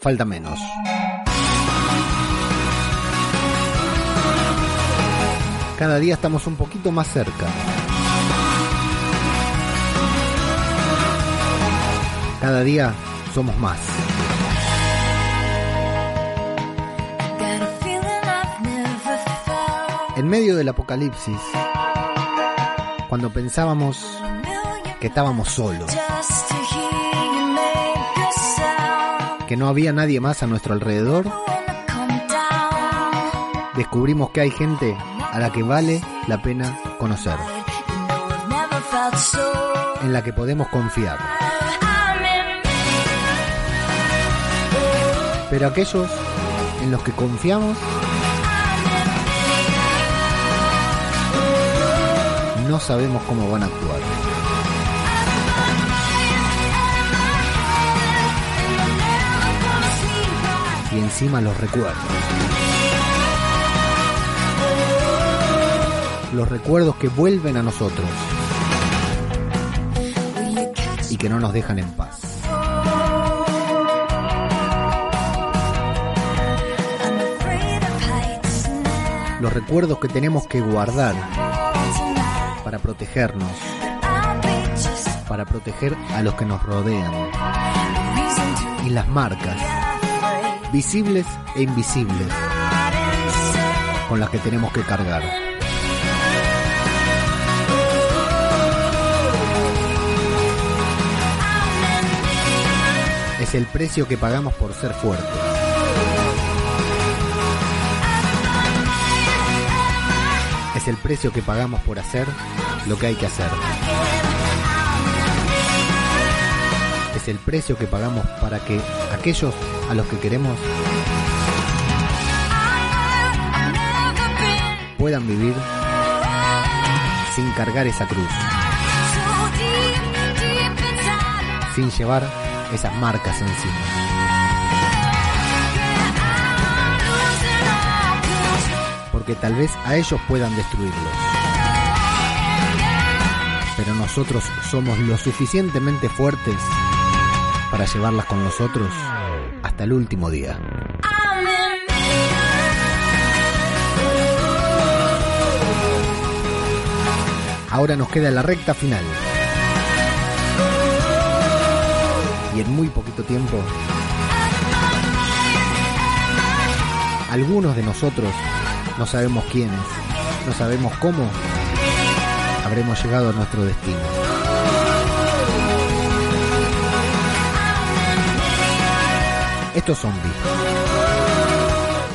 falta menos. Cada día estamos un poquito más cerca. Cada día somos más. En medio del apocalipsis, cuando pensábamos que estábamos solos, que no había nadie más a nuestro alrededor, descubrimos que hay gente a la que vale la pena conocer, en la que podemos confiar. Pero aquellos en los que confiamos no sabemos cómo van a actuar. Y encima los recuerdos. Los recuerdos que vuelven a nosotros y que no nos dejan en paz. Los recuerdos que tenemos que guardar para protegernos, para proteger a los que nos rodean. Y las marcas, visibles e invisibles, con las que tenemos que cargar. Es el precio que pagamos por ser fuertes. Es el precio que pagamos por hacer lo que hay que hacer. El precio que pagamos para que aquellos a los que queremos puedan vivir sin cargar esa cruz, sin llevar esas marcas encima. Porque tal vez a ellos puedan destruirlos. Pero nosotros somos lo suficientemente fuertes para llevarlas con nosotros hasta el último día. Ahora nos queda la recta final. Y en muy poquito tiempo, algunos de nosotros no sabemos quiénes, no sabemos cómo habremos llegado a nuestro destino. Esto es Zombie.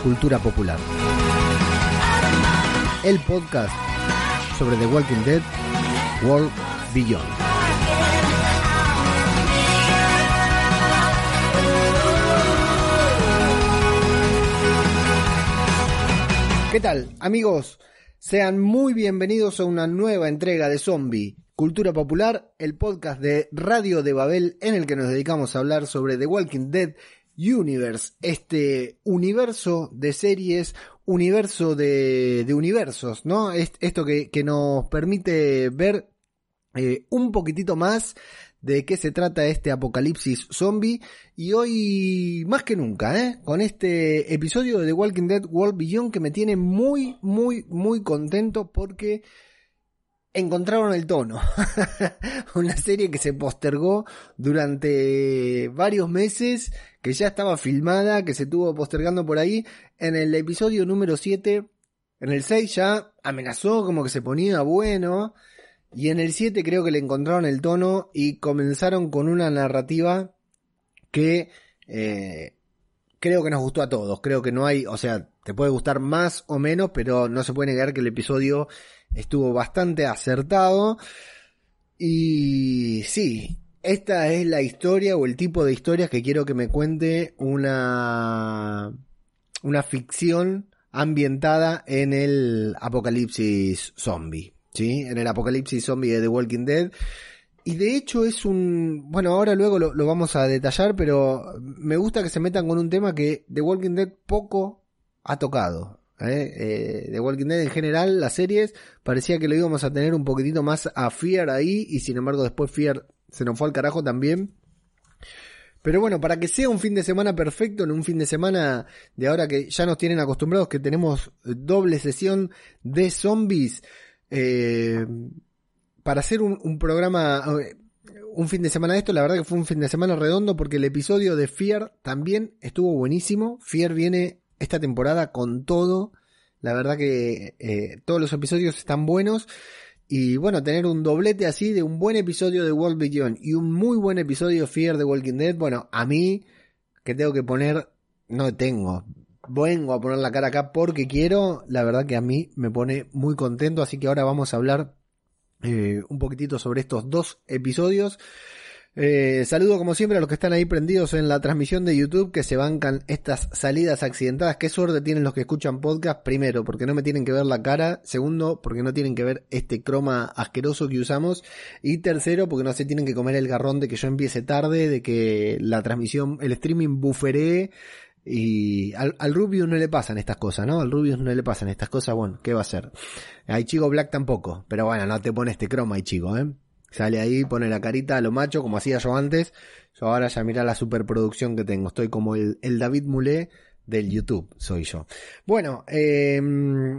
Cultura popular. El podcast sobre The Walking Dead World Beyond. ¿Qué tal, amigos? Sean muy bienvenidos a una nueva entrega de Zombie, Cultura Popular, el podcast de Radio de Babel en el que nos dedicamos a hablar sobre The Walking Dead Universe, este universo de series, universo de, universos, ¿no? Esto que, que nos permite ver eh, un poquitito más de qué se trata este apocalipsis zombie y hoy más que nunca, ¿eh? con este episodio de The Walking Dead World Beyond que me tiene muy, muy, muy contento porque encontraron el tono. Una serie que se postergó durante varios meses, que ya estaba filmada, que se estuvo postergando por ahí. En el episodio número 7, en el 6 ya amenazó como que se ponía bueno. Y en el 7 creo que le encontraron el tono y comenzaron con una narrativa que eh, creo que nos gustó a todos. Creo que no hay, o sea, te puede gustar más o menos, pero no se puede negar que el episodio estuvo bastante acertado. Y sí, esta es la historia o el tipo de historias que quiero que me cuente una, una ficción ambientada en el apocalipsis zombie. ¿sí? En el apocalipsis zombie de The Walking Dead. Y de hecho es un... Bueno, ahora luego lo, lo, vamos a detallar, pero me gusta que se metan con un tema que The Walking Dead poco ha tocado. ¿eh? Eh, The Walking Dead en general, las series, parecía que lo íbamos a tener un poquitito más a Fear ahí, y sin embargo después Fear se nos fue al carajo también. Pero bueno, para que sea un fin de semana perfecto, en un fin de semana de ahora que ya nos tienen acostumbrados que tenemos doble sesión de zombies, eh, para hacer un, programa, eh, un fin de semana de esto, la verdad que fue un fin de semana redondo porque el episodio de Fear también estuvo buenísimo. Fear viene esta temporada con todo. La verdad que eh, todos los episodios están buenos. Y bueno, tener un doblete así de un buen episodio de World Beyond y un muy buen episodio Fear de Walking Dead, bueno, a mí, que tengo que poner, no tengo, vengo a poner la cara acá porque quiero, la verdad que a mí me pone muy contento, así que ahora vamos a hablar eh, un poquitito sobre estos dos episodios. Eh, saludo como siempre a los que están ahí prendidos en la transmisión de YouTube que se bancan estas salidas accidentadas. Qué suerte tienen los que escuchan podcast. Primero, porque no me tienen que ver la cara. Segundo, porque no tienen que ver este croma asqueroso que usamos. Y tercero, porque no se tienen que comer el garrón de que yo empiece tarde, de que la transmisión, el streaming buferee. Y al, al Rubius no le pasan estas cosas, ¿no? Al Rubius no le pasan estas cosas, bueno, ¿qué va a hacer? Hay Chico Black tampoco, pero bueno, no te pone este croma, hay Chico, ¿eh? Sale ahí, pone la carita a lo macho, como hacía yo antes. Yo ahora ya mira la superproducción que tengo. Estoy como el, David Mulé del YouTube, soy yo. Bueno, eh,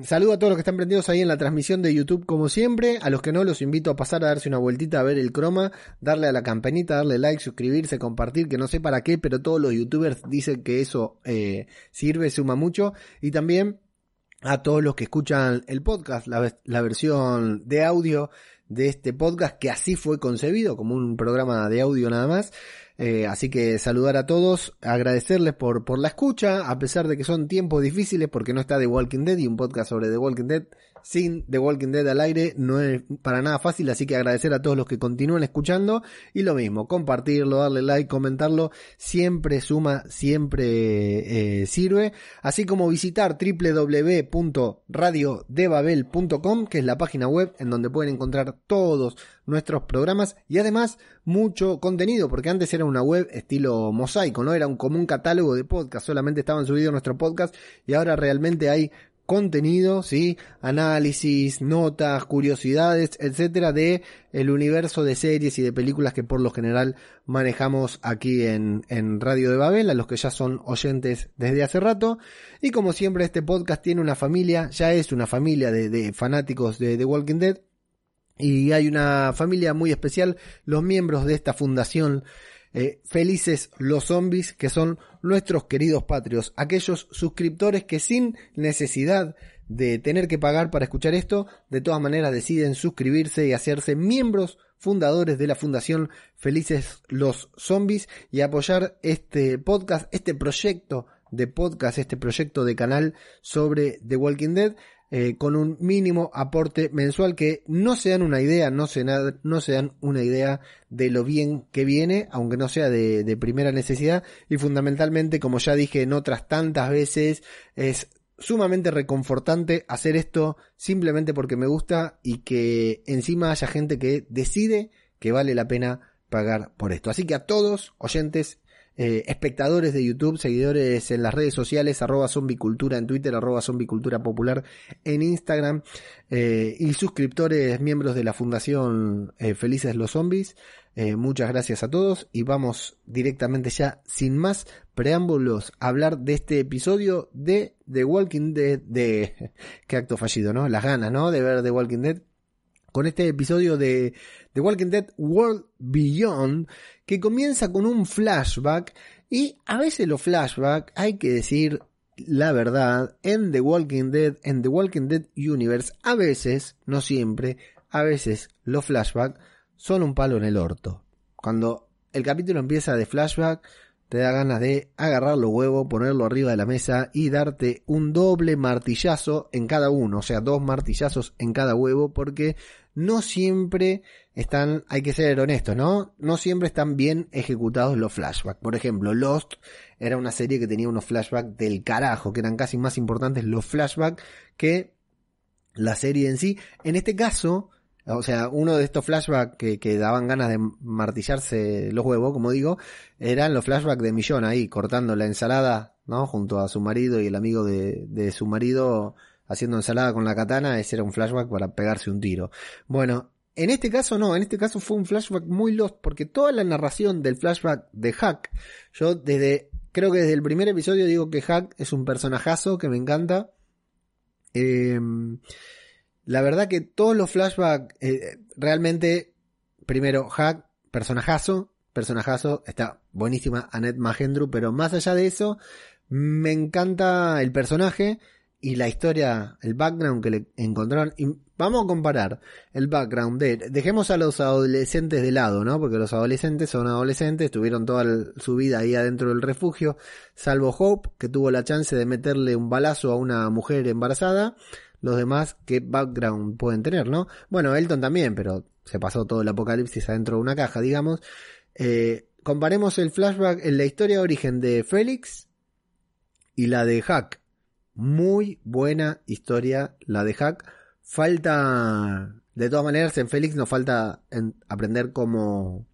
saludo a todos los que están prendidos ahí en la transmisión de YouTube como siempre. A los que no, los invito a pasar a darse una vueltita a ver el croma, darle a la campanita, darle like, suscribirse, compartir, que no sé para qué, pero todos los youtubers dicen que eso eh, sirve, suma mucho. Y también a todos los que escuchan el podcast, la versión de audio de este podcast que así fue concebido como un programa de audio nada más. Eh, así que saludar a todos, agradecerles por, por la escucha, a pesar de que son tiempos difíciles porque no está The Walking Dead y un podcast sobre The Walking Dead sin The Walking Dead al aire no es para nada fácil, así que agradecer a todos los que continúan escuchando. Y lo mismo, compartirlo, darle like, comentarlo, siempre suma, siempre eh, sirve, así como visitar www.radiodebabel.com, que es la página web en donde pueden encontrar todos nuestros programas. Y además mucho contenido, porque antes era una web estilo mosaico, no era un común catálogo de podcast, solamente estaban subidos nuestro podcast y ahora realmente hay contenido, ¿sí? Análisis, notas, curiosidades, etcétera, de el universo de series y de películas que por lo general manejamos aquí en, en Radio de Babel, a los que ya son oyentes desde hace rato. Y como siempre, este podcast tiene una familia, ya es una familia de, de fanáticos de The Walking Dead. Y hay una familia muy especial, los miembros de esta fundación eh, felices los zombies que son nuestros queridos patrios, aquellos suscriptores que sin necesidad de tener que pagar para escuchar esto, de todas maneras deciden suscribirse y hacerse miembros fundadores de la Fundación Felices los Zombies y apoyar este podcast, este proyecto de podcast, este proyecto de canal sobre The Walking Dead. Eh, con un mínimo aporte mensual que no se dan una idea, no se, no dan una idea de lo bien que viene, aunque no sea de, de primera necesidad, y fundamentalmente, como ya dije en otras tantas veces, es sumamente reconfortante hacer esto simplemente porque me gusta y que encima haya gente que decide que vale la pena pagar por esto. Así que a todos, oyentes, eh, espectadores de YouTube, seguidores en las redes sociales, arroba zombicultura en Twitter, arroba zombicultura popular en Instagram, eh, y suscriptores, miembros de la Fundación eh, Felices los Zombies. muchas gracias a todos y vamos directamente ya, sin más preámbulos, a hablar de este episodio de The Walking Dead, de... qué acto fallido, ¿no? Las ganas, ¿no? De ver The Walking Dead con este episodio de The Walking Dead World Beyond, que comienza con un flashback y a veces los flashbacks, hay que decir la verdad, en The Walking Dead, en The Walking Dead Universe, a veces, no siempre, a veces los flashbacks son un palo en el orto. Cuando el capítulo empieza de flashback, te da ganas de agarrar los huevos, ponerlo arriba de la mesa y darte un doble martillazo en cada uno, o sea, dos martillazos en cada huevo, porque no siempre están, hay que ser honestos, ¿no? No siempre están bien ejecutados los flashbacks. Por ejemplo, Lost era una serie que tenía unos flashbacks del carajo, que eran casi más importantes los flashbacks que la serie en sí. En este caso, o sea, uno de estos flashbacks que, daban ganas de martillarse los huevos, como digo, eran los flashbacks de Millón ahí, cortando la ensalada, ¿no? Junto a su marido y el amigo de, su marido haciendo ensalada con la katana, ese era un flashback para pegarse un tiro. Bueno, En este caso no, en este caso fue un flashback muy lost, porque toda la narración del flashback de Hack, yo desde, creo que desde el primer episodio digo que Hack es un personajazo que me encanta. Em, la verdad que todos los flashbacks, eh, realmente, primero, Hack, personajazo, personajazo, está buenísima Annette Magendru, pero más allá de eso, me encanta el personaje y la historia, el background que le encontraron. Y vamos a comparar el background de, dejemos a los adolescentes de lado, ¿no? Porque los adolescentes son adolescentes, tuvieron toda su vida ahí adentro del refugio, salvo Hope, que tuvo la chance de meterle un balazo a una mujer embarazada. Los demás, ¿qué background pueden tener, no? Bueno, Elton también, pero se pasó todo el apocalipsis adentro de una caja, digamos. Eh, comparemos el flashback en la historia de origen de Félix y la de Hack. Muy buena historia la de Hack. Falta, de todas maneras, en Félix nos falta aprender cómo,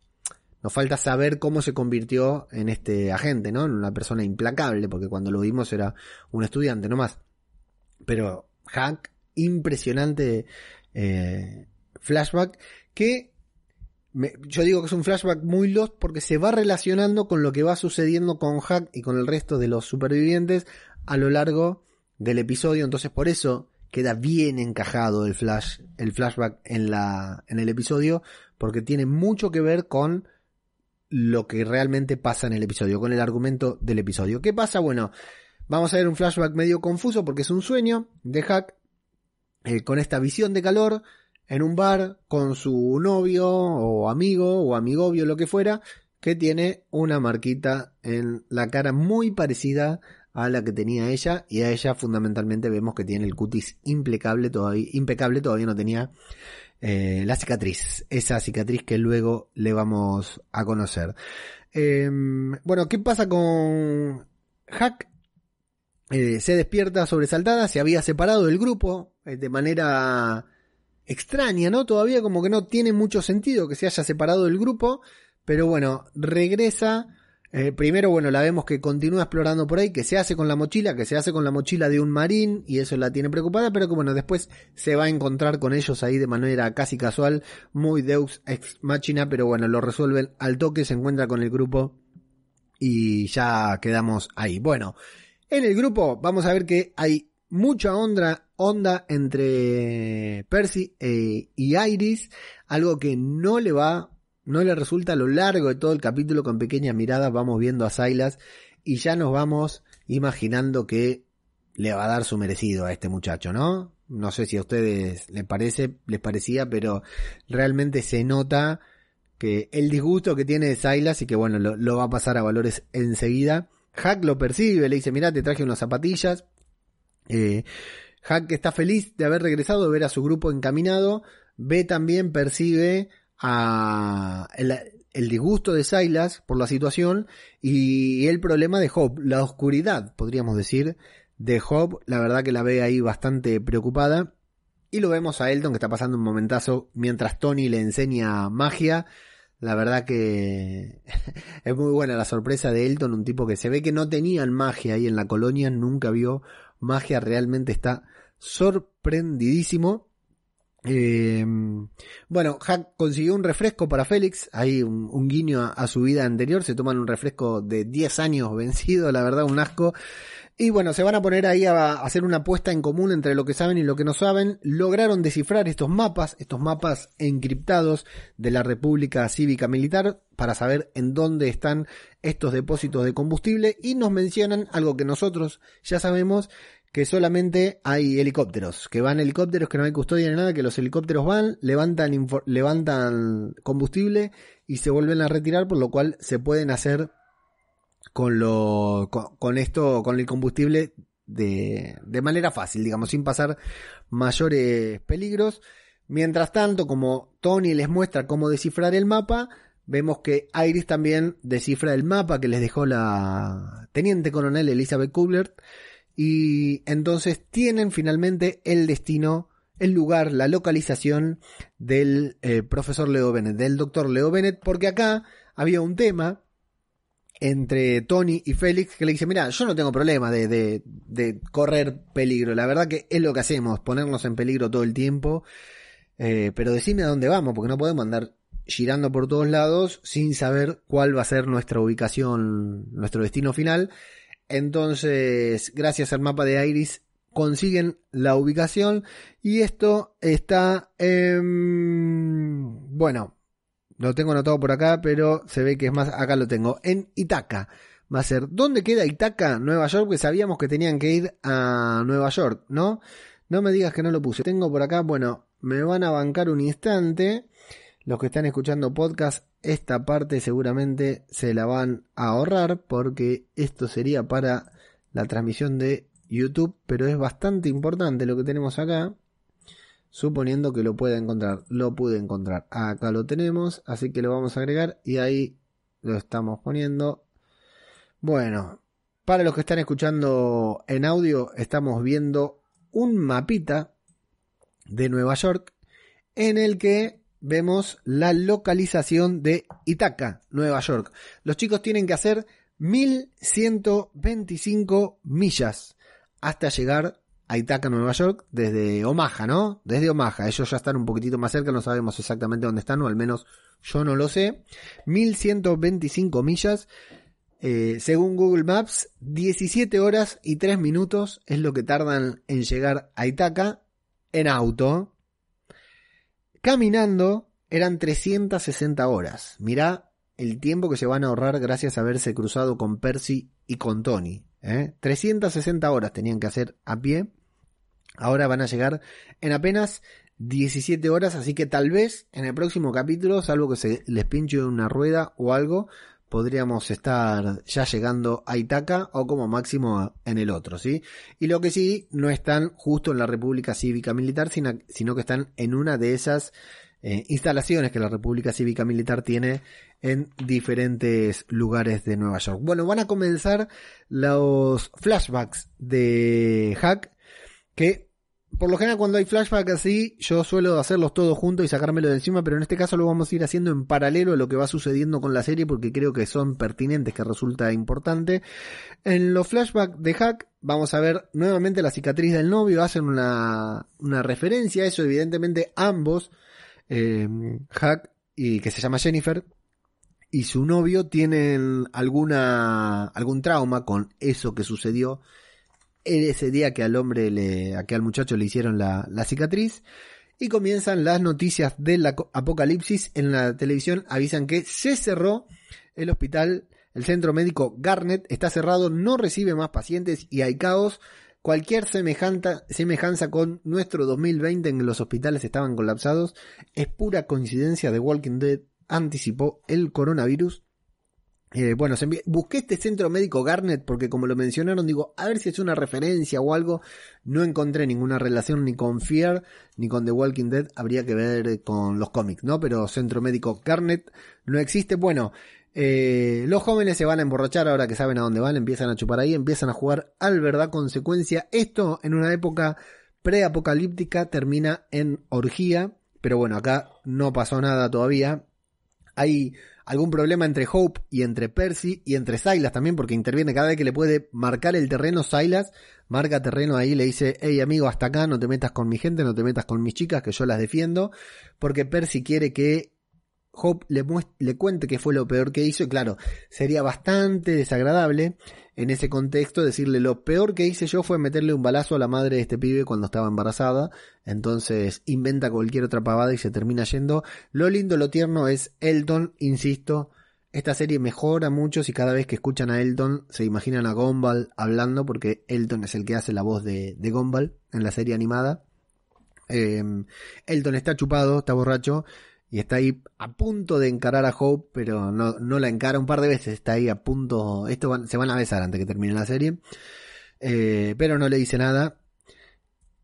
nos falta saber cómo se convirtió en este agente, ¿no? En una persona implacable, porque cuando lo vimos era un estudiante nomás. Pero Hack, impresionante eh, flashback que yo digo que es un flashback muy lost porque se va relacionando con lo que va sucediendo con Hack y con el resto de los supervivientes a lo largo del episodio. Entonces por eso queda bien encajado el flash, el flashback en la, en el episodio, porque tiene mucho que ver con lo que realmente pasa en el episodio, con el argumento del episodio. ¿Qué pasa? Bueno, vamos a ver un flashback medio confuso porque es un sueño de Hack eh, con esta visión de calor en un bar con su novio o amigo o amigovio, lo que fuera, que tiene una marquita en la cara muy parecida a la que tenía ella y a ella fundamentalmente vemos que tiene el cutis impecable todavía, impecable, todavía no tenía eh, la cicatriz, esa cicatriz que luego le vamos a conocer. Em, bueno, ¿qué pasa con Hack? Eh, se despierta sobresaltada, se había separado del grupo eh, de manera extraña, ¿no? Todavía como que no tiene mucho sentido que se haya separado del grupo, pero bueno, regresa. Eh, primero, bueno, la vemos que continúa explorando por ahí, que se hace con la mochila, que se hace con la mochila de un marín, y eso la tiene preocupada, pero que bueno, después se va a encontrar con ellos ahí de manera casi casual, muy Deus ex machina, pero bueno, lo resuelven al toque, se encuentra con el grupo y ya quedamos ahí. Bueno, en el grupo vamos a ver que hay mucha onda, onda entre Percy e, y Iris, algo que no le va, no le resulta a lo largo de todo el capítulo con pequeñas miradas vamos viendo a Silas y ya nos vamos imaginando que le va a dar su merecido a este muchacho, ¿no? No sé si a ustedes les parece, les parecía, pero realmente se nota que el disgusto que tiene Silas y que bueno, lo, lo va a pasar a valores enseguida. Hack lo percibe, le dice, mira, te traje unas zapatillas, eh, está feliz de haber regresado, de ver a su grupo encaminado. Ve también, percibe a el, disgusto de Silas por la situación y el problema de Job, la oscuridad, podríamos decir, de Job. La verdad que la ve ahí bastante preocupada. Y lo vemos a Elton que está pasando un momentazo mientras Tony le enseña magia. La verdad que es muy buena la sorpresa de Elton, un tipo que se ve que no tenían magia ahí en la colonia, nunca vio magia realmente está sorprendidísimo. Eh, bueno, Hack consiguió un refresco para Félix, ahí un, guiño a, su vida anterior, se toman un refresco de 10 años vencido, la verdad un asco. Y bueno, se van a poner ahí a, hacer una apuesta en común entre lo que saben y lo que no saben. Lograron descifrar estos mapas, estos mapas encriptados de la República Cívica Militar para saber en dónde están estos depósitos de combustible y nos mencionan algo que nosotros ya sabemos que solamente hay helicópteros, que van helicópteros, que no hay custodia ni nada, que los helicópteros van, levantan, levantan combustible y se vuelven a retirar, por lo cual se pueden hacer con lo, con, esto, con el combustible de, de manera fácil, digamos, sin pasar mayores peligros. Mientras tanto, como Tony les muestra cómo descifrar el mapa, vemos que Iris también descifra el mapa que les dejó la teniente coronel Elizabeth Kubler y entonces tienen finalmente el destino, el lugar, la localización del eh, profesor Leo Bennett, del doctor Leo Bennett, porque acá había un tema entre Tony y Félix que le dice, mira, yo no tengo problema de, de, correr peligro, la verdad que es lo que hacemos, ponernos en peligro todo el tiempo. Eh, pero decime a dónde vamos, porque no podemos andar girando por todos lados sin saber cuál va a ser nuestra ubicación, nuestro destino final. Entonces, gracias al mapa de Iris, consiguen la ubicación y esto está en... Bueno, lo tengo anotado por acá, pero se ve que es más, acá lo tengo, en Itaca. Va a ser, ¿dónde queda Itaca? Nueva York, porque sabíamos que tenían que ir a Nueva York, ¿no? No me digas que no lo puse. Tengo por acá, bueno, me van a bancar un instante. Los que están escuchando podcast, esta parte seguramente se la van a ahorrar porque esto sería para la transmisión de YouTube, pero es bastante importante lo que tenemos acá. Suponiendo que lo pueda encontrar, lo pude encontrar. Acá lo tenemos, así que lo vamos a agregar y ahí lo estamos poniendo. Bueno, para los que están escuchando en audio, estamos viendo un mapita de Nueva York en el que vemos la localización de Itaca, Nueva York. Los chicos tienen que hacer 1125 millas hasta llegar a Itaca, Nueva York, desde Omaha, ¿no? Desde Omaha. Ellos ya están un poquitito más cerca, no sabemos exactamente dónde están, o al menos yo no lo sé. 1125 millas. Eh, según Google Maps, 17 horas y 3 minutos es lo que tardan en llegar a Itaca en auto. Caminando eran 360 horas. Mirá el tiempo que se van a ahorrar gracias a haberse cruzado con Percy y con Tony. 360 ¿eh? horas tenían que hacer a pie. Ahora van a llegar en apenas 17 horas, así que tal vez en el próximo capítulo, salvo que se les pinche una rueda o algo, podríamos estar ya llegando a Itaca o como máximo en el otro, ¿sí? Y lo que sí, no están justo en la República Cívica Militar, sino, sino que están en una de esas eh, instalaciones que la República Cívica Militar tiene en diferentes lugares de Nueva York. Bueno, van a comenzar los flashbacks de Hack, que por lo general cuando hay flashbacks así, yo suelo hacerlos todos juntos y sacármelo de encima, pero en este caso lo vamos a ir haciendo en paralelo a lo que va sucediendo con la serie porque creo que son pertinentes, que resulta importante. En los flashbacks de Hack vamos a ver nuevamente la cicatriz del novio, hacen una, una referencia a eso, evidentemente ambos eh, Hack y que se llama Jennifer y su novio tienen alguna algún trauma con eso que sucedió ese día que al hombre le a que al muchacho le hicieron la, la cicatriz y comienzan las noticias del apocalipsis en la televisión. Avisan que se cerró el hospital el centro médico Garnet está cerrado no recibe más pacientes y hay caos Cualquier semejanza con nuestro 2020 en que los hospitales estaban colapsados es pura coincidencia de Walking Dead anticipó el coronavirus. Eh, bueno, busqué este centro médico Garnet porque como lo mencionaron, digo, a ver si es una referencia o algo. No encontré ninguna relación ni con Fear ni con The Walking Dead. Habría que ver con los cómics, ¿no? Pero centro médico Garnet no existe. Bueno, eh, los jóvenes se van a emborrachar ahora que saben a dónde van, empiezan a chupar ahí, empiezan a jugar al verdad consecuencia. Esto en una época preapocalíptica termina en orgía, pero bueno, acá no pasó nada todavía. Hay algún problema entre Hope y entre Percy y entre Silas también, porque interviene cada vez que le puede marcar el terreno Silas, marca terreno ahí, le dice, hey amigo, hasta acá, no te metas con mi gente, no te metas con mis chicas, que yo las defiendo, porque Percy quiere que Hope le, le cuente qué fue lo peor que hizo y claro, sería bastante desagradable en ese contexto decirle lo peor que hice yo fue meterle un balazo a la madre de este pibe cuando estaba embarazada, entonces inventa cualquier otra pavada y se termina yendo. Lo lindo, lo tierno es Elton, insisto, esta serie mejora mucho si cada vez que escuchan a Elton se imaginan a Gumball hablando porque Elton es el que hace la voz de, de Gumball en la serie animada. Eh, Elton está chupado, está borracho y está ahí a punto de encarar a Hope, pero no, no la encara un par de veces, está ahí a punto, esto se van a besar antes que termine la serie, eh, pero no le dice nada.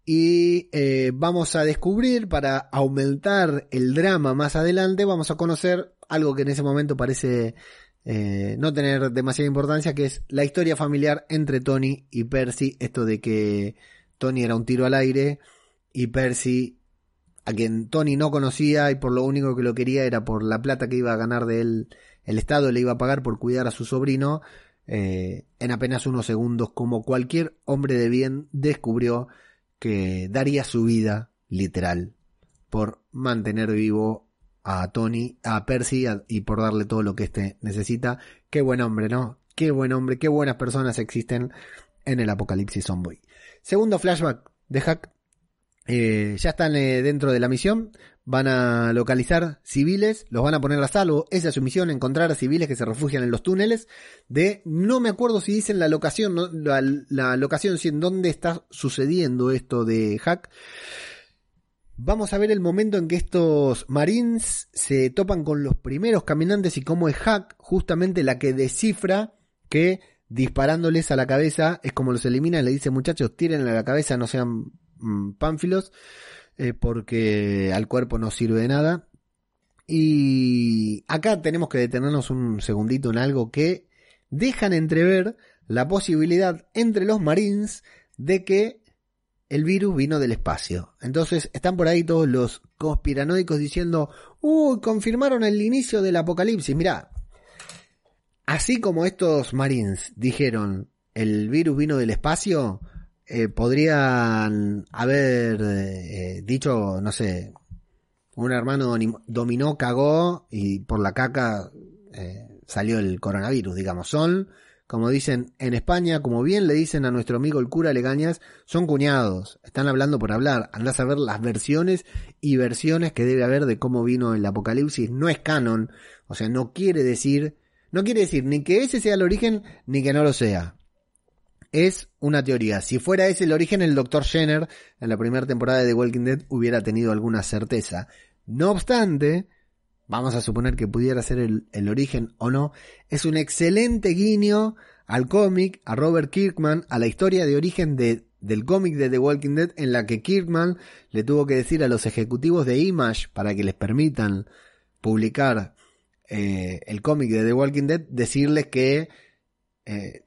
Y eh, vamos a descubrir, para aumentar el drama más adelante, vamos a conocer algo que en ese momento parece eh, no tener demasiada importancia, que es la historia familiar entre Tony y Percy, esto de que Tony era un tiro al aire y Percy a quien Tony no conocía y por lo único que lo quería era por la plata que iba a ganar de él, el Estado le iba a pagar por cuidar a su sobrino, eh, en apenas unos segundos, como cualquier hombre de bien, descubrió que daría su vida, literal, por mantener vivo a Tony, a Percy y por darle todo lo que éste necesita. Qué buen hombre, ¿no? Qué buen hombre, qué buenas personas existen en el apocalipsis zombie. Segundo flashback de Hack. Eh, ya están eh, dentro de la misión. Van a localizar civiles, los van a poner a salvo. Esa es su misión, encontrar a civiles que se refugian en los túneles. De, no me acuerdo si dicen la locación, la, locación, si en dónde está sucediendo esto de Hack. Vamos a ver el momento en que estos marines se topan con los primeros caminantes y cómo es Hack justamente la que descifra que disparándoles a la cabeza es como los elimina le dice muchachos tiren a la cabeza no sean pánfilos eh, porque al cuerpo no sirve de nada y acá tenemos que detenernos un segundito en algo que dejan entrever la posibilidad entre los marines de que el virus vino del espacio. Entonces están por ahí todos los conspiranoicos diciendo, uy, confirmaron el inicio del apocalipsis. Mirá, así como estos marines dijeron, el virus vino del espacio, eh, podrían haber eh, dicho, no sé, un hermano dominó, cagó y por la caca eh, salió el coronavirus, digamos. Son como dicen en España, como bien le dicen a nuestro amigo el cura Legañas, son cuñados, están hablando por hablar, andás a ver las versiones y versiones que debe haber de cómo vino el apocalipsis, no es canon, o sea, no quiere decir, no quiere decir ni que ese sea el origen ni que no lo sea. Es una teoría. Si fuera ese el origen, el Dr. Jenner en la primera temporada de The Walking Dead hubiera tenido alguna certeza. No obstante, vamos a suponer que pudiera ser el, origen o no, es un excelente guiño al cómic, a Robert Kirkman, a la historia de origen de, del cómic de The Walking Dead en la que Kirkman le tuvo que decir a los ejecutivos de Image para que les permitan publicar eh, el cómic de The Walking Dead, decirles que eh,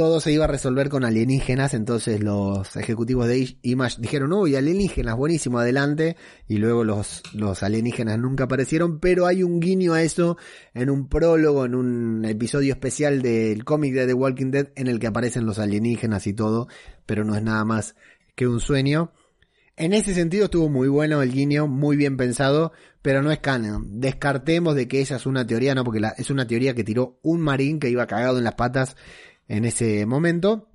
todo se iba a resolver con alienígenas, entonces los ejecutivos de Image dijeron, uy, alienígenas, buenísimo, adelante, y luego los, los alienígenas nunca aparecieron, pero hay un guiño a eso en un prólogo, en un episodio especial del cómic de The Walking Dead, en el que aparecen los alienígenas y todo, pero no es nada más que un sueño. En ese sentido estuvo muy bueno el guiño, muy bien pensado, pero no es canon. Descartemos de que esa es una teoría, no, porque es una teoría que tiró un marín que iba cagado en las patas en ese momento.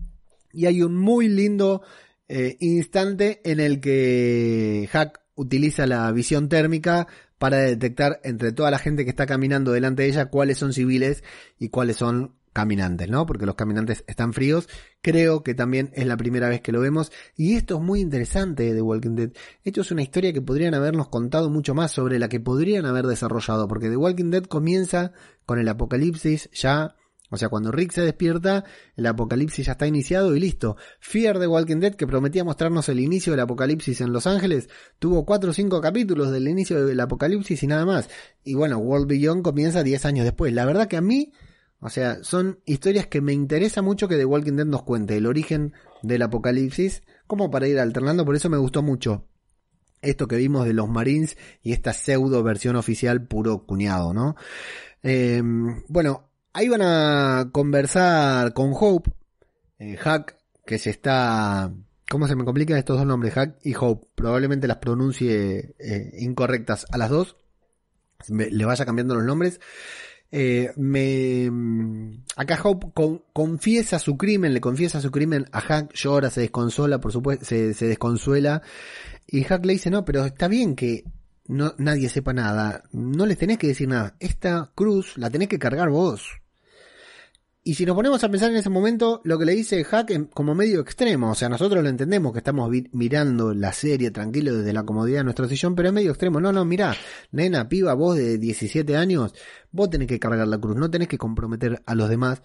Y hay un muy lindo eh, instante en el que Hack utiliza la visión térmica para detectar entre toda la gente que está caminando delante de ella cuáles son civiles y cuáles son caminantes, ¿no? Porque los caminantes están fríos. Creo que también es la primera vez que lo vemos. Y esto es muy interesante de Walking Dead. Esto es una historia que podrían habernos contado mucho más sobre la que podrían haber desarrollado. Porque The Walking Dead comienza con el apocalipsis ya o sea, cuando Rick se despierta, el apocalipsis ya está iniciado y listo. Fear the Walking Dead, que prometía mostrarnos el inicio del apocalipsis en Los Ángeles, tuvo 4 o 5 capítulos del inicio del apocalipsis y nada más. Y bueno, World Beyond comienza 10 años después. La verdad que a mí, o sea, son historias que me interesa mucho que The Walking Dead nos cuente el origen del apocalipsis, como para ir alternando, por eso me gustó mucho esto que vimos de los Marines y esta pseudo versión oficial puro cuñado, ¿no? Eh, bueno, Ahí van a conversar con Hope, eh, Hack, que se está... ¿Cómo se me complican estos dos nombres? Hack y Hope. Probablemente las pronuncie eh, incorrectas a las dos. le vaya cambiando los nombres. Eh, me, acá Hope confiesa su crimen, le confiesa su crimen a Hack, llora, se desconsola, por supuesto, se, desconsuela. Y Hack le dice, no, pero está bien que nadie sepa nada, no les tenés que decir nada. Esta cruz la tenés que cargar vos. Y si nos ponemos a pensar en ese momento, lo que le dice Hack como medio extremo, o sea, nosotros lo entendemos que estamos mirando la serie tranquilo desde la comodidad de nuestro sillón, pero es medio extremo. No, no, mira, nena, piba, vos de 17 años, vos tenés que cargar la cruz, no tenés que comprometer a los demás.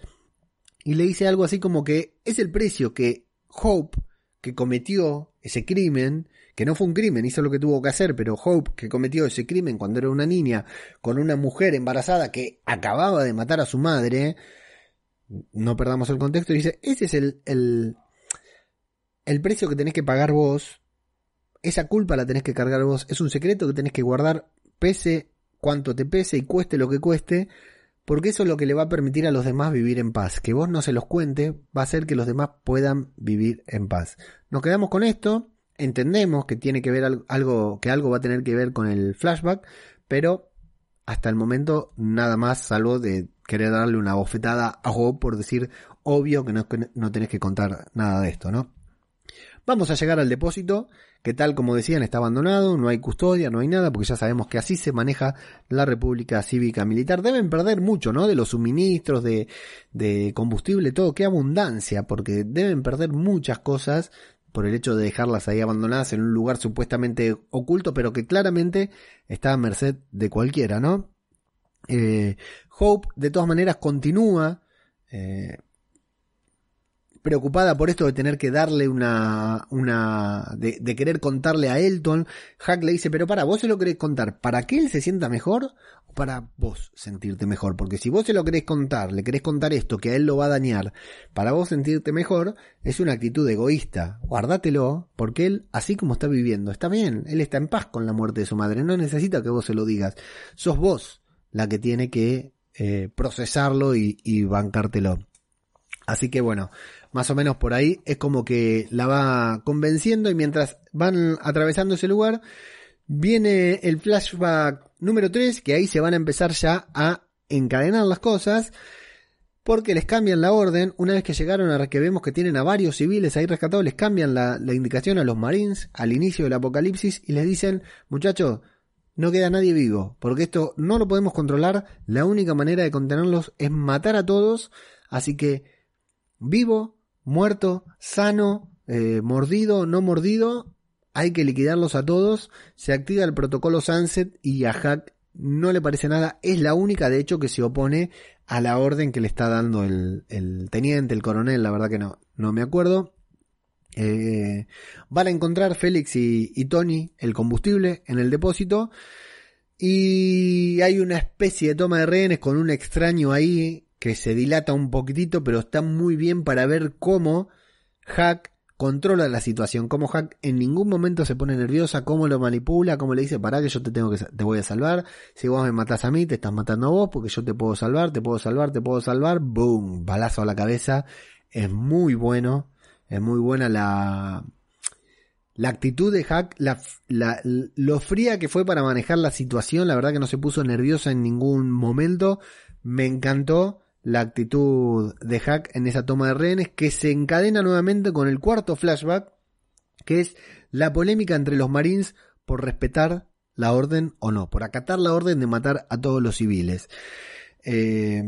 Y le dice algo así como que es el precio que Hope, que cometió ese crimen, que no fue un crimen, hizo lo que tuvo que hacer, pero Hope, que cometió ese crimen cuando era una niña, con una mujer embarazada que acababa de matar a su madre, no perdamos el contexto, y dice, ese es el, el, el precio que tenés que pagar vos, esa culpa la tenés que cargar vos, es un secreto que tenés que guardar, pese cuanto te pese y cueste lo que cueste, porque eso es lo que le va a permitir a los demás vivir en paz. Que vos no se los cuente va a hacer que los demás puedan vivir en paz. Nos quedamos con esto. entendemos que tiene que ver algo, que algo va a tener que ver con el flashback, pero hasta el momento nada más salvo de querer darle una bofetada a Hope por decir obvio que no, no tenés que contar nada de esto, ¿no? Vamos a llegar al depósito, que tal como decían está abandonado, no hay custodia, no hay nada, porque ya sabemos que así se maneja la República Cívica Militar. Deben perder mucho, ¿no? De los suministros, de, de combustible, todo, qué abundancia, porque deben perder muchas cosas por el hecho de dejarlas ahí abandonadas en un lugar supuestamente oculto, pero que claramente está a merced de cualquiera, ¿no? Eh, Hope, de todas maneras, continúa eh, preocupada por esto de tener que darle una, una, de, querer contarle a Elton. Hack le dice, pero para, vos se lo querés contar, ¿para que él se sienta mejor o para vos sentirte mejor? Porque si vos se lo querés contar, le querés contar esto que a él lo va a dañar, para vos sentirte mejor, es una actitud egoísta. Guárdatelo, porque él, así como está viviendo, está bien, él está en paz con la muerte de su madre, no necesita que vos se lo digas. Sos vos la que tiene que eh, procesarlo y, bancártelo. Así que bueno, más o menos por ahí, es como que la va convenciendo y mientras van atravesando ese lugar, viene el flashback número 3, que ahí se van a empezar ya a encadenar las cosas, porque les cambian la orden, una vez que llegaron a que vemos que tienen a varios civiles ahí rescatados, les cambian la indicación a los marines al inicio del apocalipsis y les dicen, muchachos, no queda nadie vivo, porque esto no lo podemos controlar, la única manera de contenerlos es matar a todos, así que vivo muerto, sano, eh, mordido, no mordido, hay que liquidarlos a todos. Se activa el protocolo Sunset y a Hack no le parece nada. Es la única, de hecho, que se opone a la orden que le está dando el, teniente, el coronel, la verdad que no, no me acuerdo. Eh, van a encontrar Félix y, Tony el combustible en el depósito. Y hay una especie de toma de rehenes con un extraño ahí que se dilata un poquitito, pero está muy bien para ver cómo Hack controla la situación, cómo Hack en ningún momento se pone nerviosa, cómo lo manipula, cómo le dice, para que yo te tengo que te voy a salvar, si vos me matás a mí, te estás matando a vos, porque yo te puedo salvar, te puedo salvar, te puedo salvar, boom, balazo a la cabeza, es muy bueno, es muy buena la la actitud de Hack, la, lo fría que fue para manejar la situación, la verdad que no se puso nerviosa en ningún momento, me encantó la actitud de Hack en esa toma de rehenes que se encadena nuevamente con el cuarto flashback, que es la polémica entre los Marines por respetar la orden o no, por acatar la orden de matar a todos los civiles. Eh,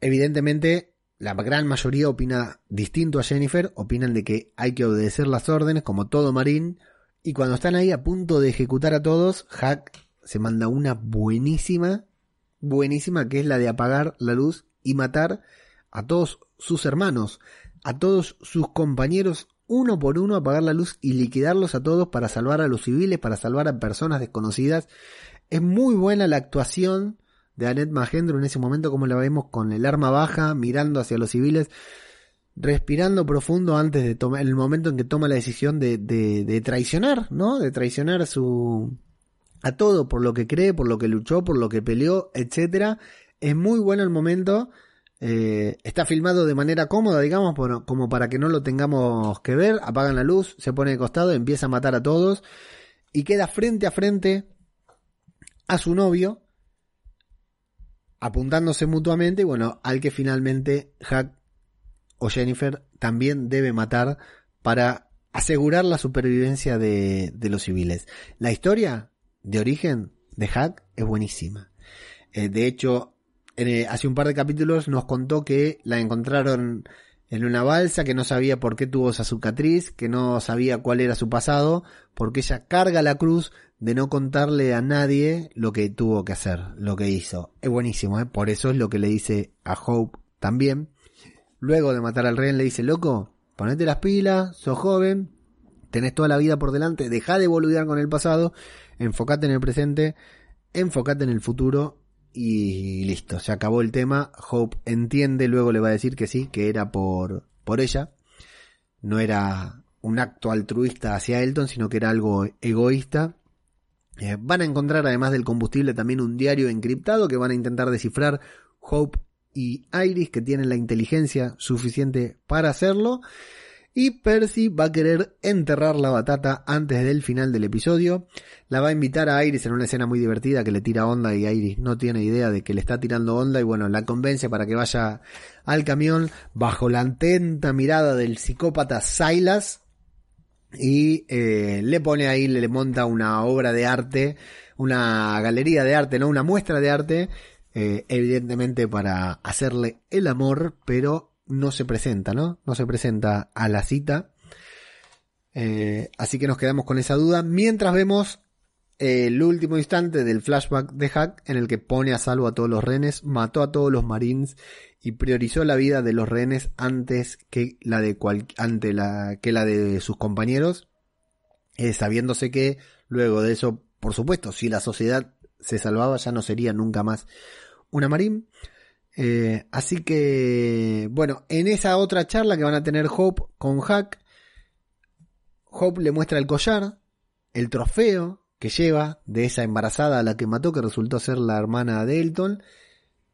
evidentemente, la gran mayoría opina distinto a Jennifer, opinan de que hay que obedecer las órdenes como todo marín, y cuando están ahí a punto de ejecutar a todos, Hack se manda una buenísima buenísima que es la de apagar la luz y matar a todos sus hermanos, a todos sus compañeros, uno por uno apagar la luz y liquidarlos a todos para salvar a los civiles, para salvar a personas desconocidas. Es muy buena la actuación de Annette Magendro en ese momento, como la vemos con el arma baja, mirando hacia los civiles, respirando profundo antes de tomar, el momento en que toma la decisión de, de, de traicionar, ¿no? De traicionar su, a todo por lo que cree, por lo que luchó, por lo que peleó, etcétera. Es muy bueno el momento. Eh, está filmado de manera cómoda, digamos, como para que no lo tengamos que ver. Apagan la luz, se pone de costado, empieza a matar a todos y queda frente a frente a su novio, apuntándose mutuamente bueno, al que finalmente Hack o Jennifer también debe matar para asegurar la supervivencia de, los civiles. La historia de origen de Hack es buenísima. Eh, de hecho, hace un par de capítulos nos contó que la encontraron en una balsa, que no sabía por qué tuvo esa cicatriz, que no sabía cuál era su pasado, porque ella carga la cruz de no contarle a nadie lo que tuvo que hacer, lo que hizo. Es buenísimo, ¿eh? por eso es lo que le dice a Hope también. Luego de matar al rey le dice, loco, ponete las pilas, sos joven, tenés toda la vida por delante, deja de boludear con el pasado enfócate en el presente, enfócate en el futuro y listo, se acabó el tema. Hope entiende, luego le va a decir que sí, que era por, por ella. No era un acto altruista hacia Elton, sino que era algo egoísta. Eh, van a encontrar, además del combustible, también un diario encriptado que van a intentar descifrar Hope y Iris, que tienen la inteligencia suficiente para hacerlo. Y Percy va a querer enterrar la batata antes del final del episodio. La va a invitar a Iris en una escena muy divertida que le tira onda y Iris no tiene idea de que le está tirando onda y bueno, la convence para que vaya al camión bajo la atenta mirada del psicópata Silas y eh, le pone ahí, le monta una obra de arte, una galería de arte, no una muestra de arte, eh, evidentemente para hacerle el amor, pero no se presenta, ¿no? No se presenta a la cita. Eh, así que nos quedamos con esa duda. Mientras vemos el último instante del flashback de Hack en el que pone a salvo a todos los rehenes, mató a todos los marines y priorizó la vida de los rehenes antes que la de ante la que la de sus compañeros, eh, sabiéndose que luego de eso, por supuesto, si la sociedad se salvaba ya no sería nunca más una marín. Eh, así que, bueno, en esa otra charla que van a tener Hope con Hack, Hope le muestra el collar, el trofeo que lleva de esa embarazada a la que mató, que resultó ser la hermana de Elton,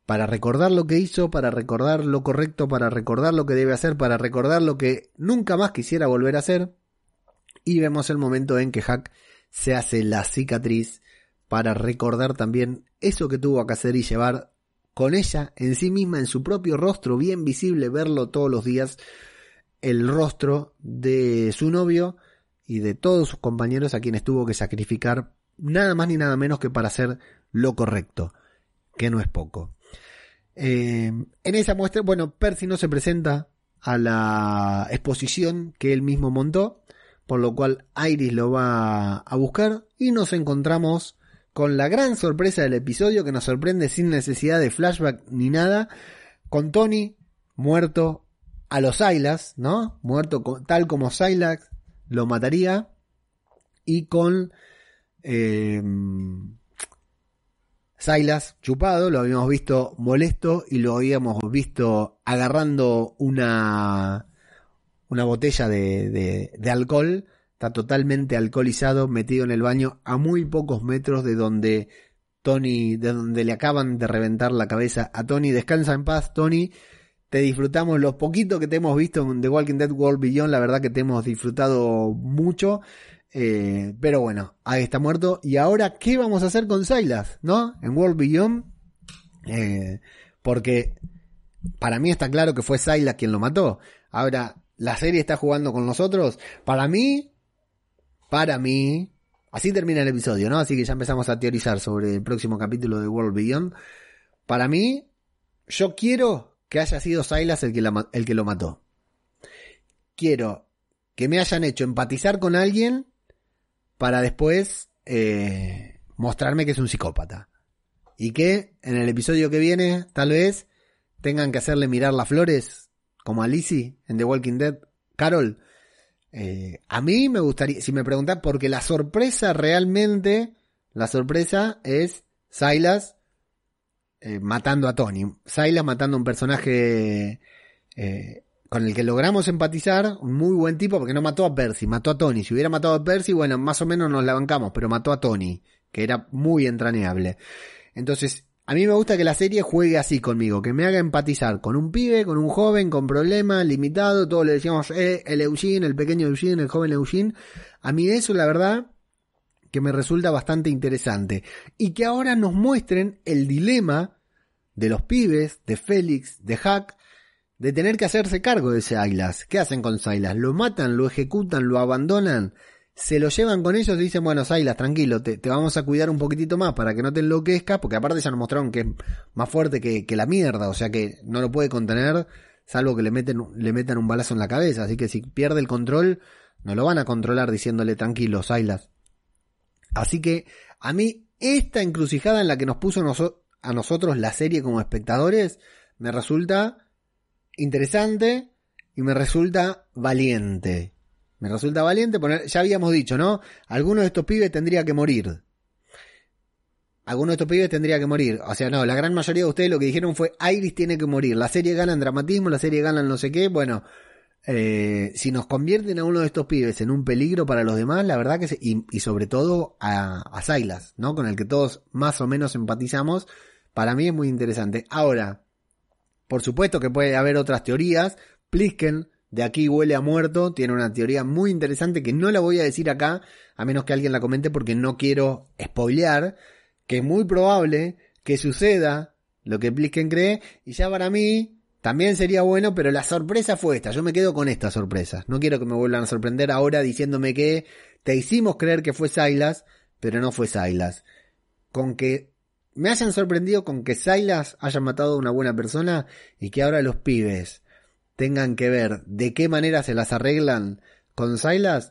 para recordar lo que hizo, para recordar lo correcto, para recordar lo que debe hacer, para recordar lo que nunca más quisiera volver a hacer. Y vemos el momento en que Hack se hace la cicatriz para recordar también eso que tuvo que hacer y llevar con ella en sí misma, en su propio rostro, bien visible, verlo todos los días, el rostro de su novio y de todos sus compañeros a quienes tuvo que sacrificar nada más ni nada menos que para hacer lo correcto, que no es poco. Eh, en esa muestra, bueno, Percy no se presenta a la exposición que él mismo montó, por lo cual Iris lo va a buscar y nos encontramos con la gran sorpresa del episodio que nos sorprende sin necesidad de flashback ni nada, con Tony muerto a los Silas, ¿no? Muerto tal como Silas lo mataría y con eh, Silas chupado, lo habíamos visto molesto y lo habíamos visto agarrando una, una botella de, de alcohol está totalmente alcoholizado, metido en el baño a muy pocos metros de donde Tony, de donde le acaban de reventar la cabeza a Tony. Descansa en paz, Tony. Te disfrutamos lo poquito que te hemos visto en The Walking Dead World Beyond, la verdad que te hemos disfrutado mucho. Eh, pero bueno, ahí está muerto. Y ahora, ¿qué vamos a hacer con Silas? ¿No? En World Beyond. Eh, porque para mí está claro que fue Silas quien lo mató. Ahora, la serie está jugando con nosotros. Para mí, para mí, así termina el episodio, ¿no? Así que ya empezamos a teorizar sobre el próximo capítulo de World Beyond. Para mí, yo quiero que haya sido Silas el que, el que lo mató. Quiero que me hayan hecho empatizar con alguien para después eh, mostrarme que es un psicópata. Y que en el episodio que viene, tal vez, tengan que hacerle mirar las flores, como a Lizzie en The Walking Dead. Carol, eh, a mí me gustaría, si me preguntan, porque la sorpresa realmente, la sorpresa es Silas eh, matando a Tony. Silas matando a un personaje eh, con el que logramos empatizar, un muy buen tipo, porque no mató a Percy, mató a Tony. Si hubiera matado a Percy, bueno, más o menos nos la bancamos, pero mató a Tony, que era muy entrañable. Entonces, a mí me gusta que la serie juegue así conmigo, que me haga empatizar con un pibe, con un joven, con problemas, limitado, todos le decíamos, eh, el Eugene, el pequeño Eugene, el joven Eugene. A mí eso, la verdad, que me resulta bastante interesante. Y que ahora nos muestren el dilema de los pibes, de Félix, de Hack, de tener que hacerse cargo de Silas. ¿Qué hacen con Silas? ¿Lo matan? ¿Lo ejecutan? ¿Lo abandonan? se lo llevan con ellos y dicen, bueno, Silas, tranquilo, te, vamos a cuidar un poquitito más para que no te enloquezcas, porque aparte ya nos mostraron que es más fuerte que, la mierda, o sea que no lo puede contener, salvo que le, meten, le metan un balazo en la cabeza, así que si pierde el control, no lo van a controlar diciéndole, tranquilo, Silas. Así que a mí, esta encrucijada en la que nos puso a nosotros la serie como espectadores, me resulta interesante y me resulta valiente. Me resulta valiente poner, ya habíamos dicho, ¿no? Alguno de estos pibes tendría que morir. Alguno de estos pibes tendría que morir. O sea, no, la gran mayoría de ustedes lo que dijeron fue Iris tiene que morir. La serie gana en dramatismo, la serie gana en no sé qué. Bueno, eh, si nos convierten a uno de estos pibes en un peligro para los demás, la verdad que y, sobre todo a, a Silas, ¿no? Con el que todos más o menos empatizamos, para mí es muy interesante. Ahora, por supuesto que puede haber otras teorías. Plisken de aquí huele a muerto, tiene una teoría muy interesante que no la voy a decir acá, a menos que alguien la comente porque no quiero spoilear, que es muy probable que suceda lo que Plisken cree, y ya para mí también sería bueno, pero la sorpresa fue esta, yo me quedo con esta sorpresa, no quiero que me vuelvan a sorprender ahora diciéndome que te hicimos creer que fue Silas, pero no fue Silas. Con que me hayan sorprendido con que Silas haya matado a una buena persona y que ahora los pibes tengan que ver de qué manera se las arreglan con Silas,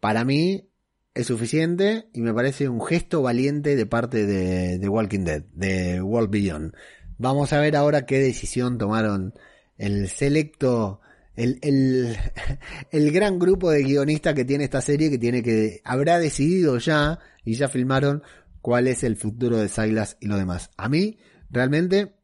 para mí es suficiente y me parece un gesto valiente de parte de, de Walking Dead, de World Beyond. Vamos a ver ahora qué decisión tomaron el selecto, el, el, el gran grupo de guionistas que tiene esta serie que tiene que, habrá decidido ya y ya filmaron cuál es el futuro de Silas y lo demás. A mí, realmente,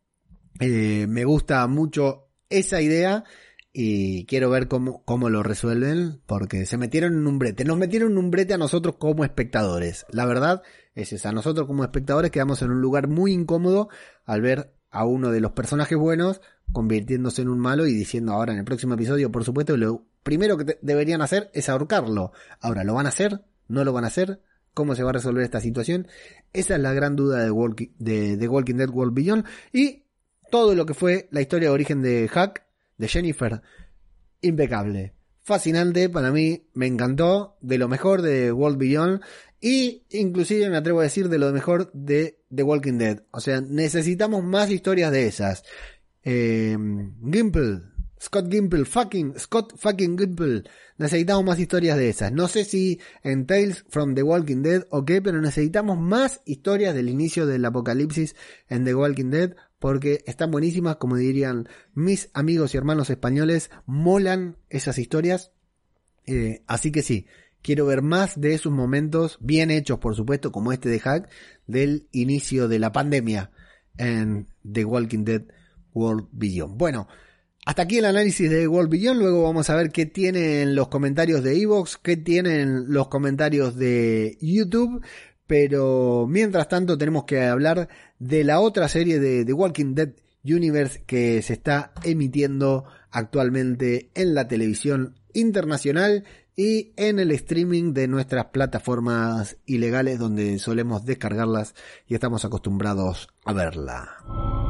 eh, me gusta mucho esa idea y quiero ver cómo, cómo lo resuelven porque se metieron en un brete. Nos metieron en un brete a nosotros como espectadores. La verdad es esa. Nosotros como espectadores quedamos en un lugar muy incómodo al ver a uno de los personajes buenos convirtiéndose en un malo y diciendo ahora en el próximo episodio, por supuesto, lo primero que deberían hacer es ahorcarlo. Ahora, ¿lo van a hacer? ¿No lo van a hacer? ¿Cómo se va a resolver esta situación? Esa es la gran duda de, Walking, de, Walking Dead World Beyond. Y todo lo que fue la historia de origen de Hack, de Jennifer, impecable. Fascinante para mí, me encantó, de lo mejor de World Beyond y inclusive me atrevo a decir de lo mejor de The Walking Dead. O sea, necesitamos más historias de esas. Eh, Gimple, Scott Gimple, fucking, Scott fucking Gimple. Necesitamos más historias de esas. No sé si en Tales from the Walking Dead o qué, pero necesitamos más historias del inicio del apocalipsis en The Walking Dead porque están buenísimas, como dirían mis amigos y hermanos españoles, molan esas historias. Eh, así que sí, quiero ver más de esos momentos, bien hechos por supuesto, como este de Hack, del inicio de la pandemia en The Walking Dead World Beyond. Bueno, hasta aquí el análisis de World Beyond, luego vamos a ver qué tienen los comentarios de Evox, qué tienen los comentarios de YouTube, pero mientras tanto tenemos que hablar de la otra serie de The Walking Dead Universe que se está emitiendo actualmente en la televisión internacional y en el streaming de nuestras plataformas ilegales donde solemos descargarlas y estamos acostumbrados a verla.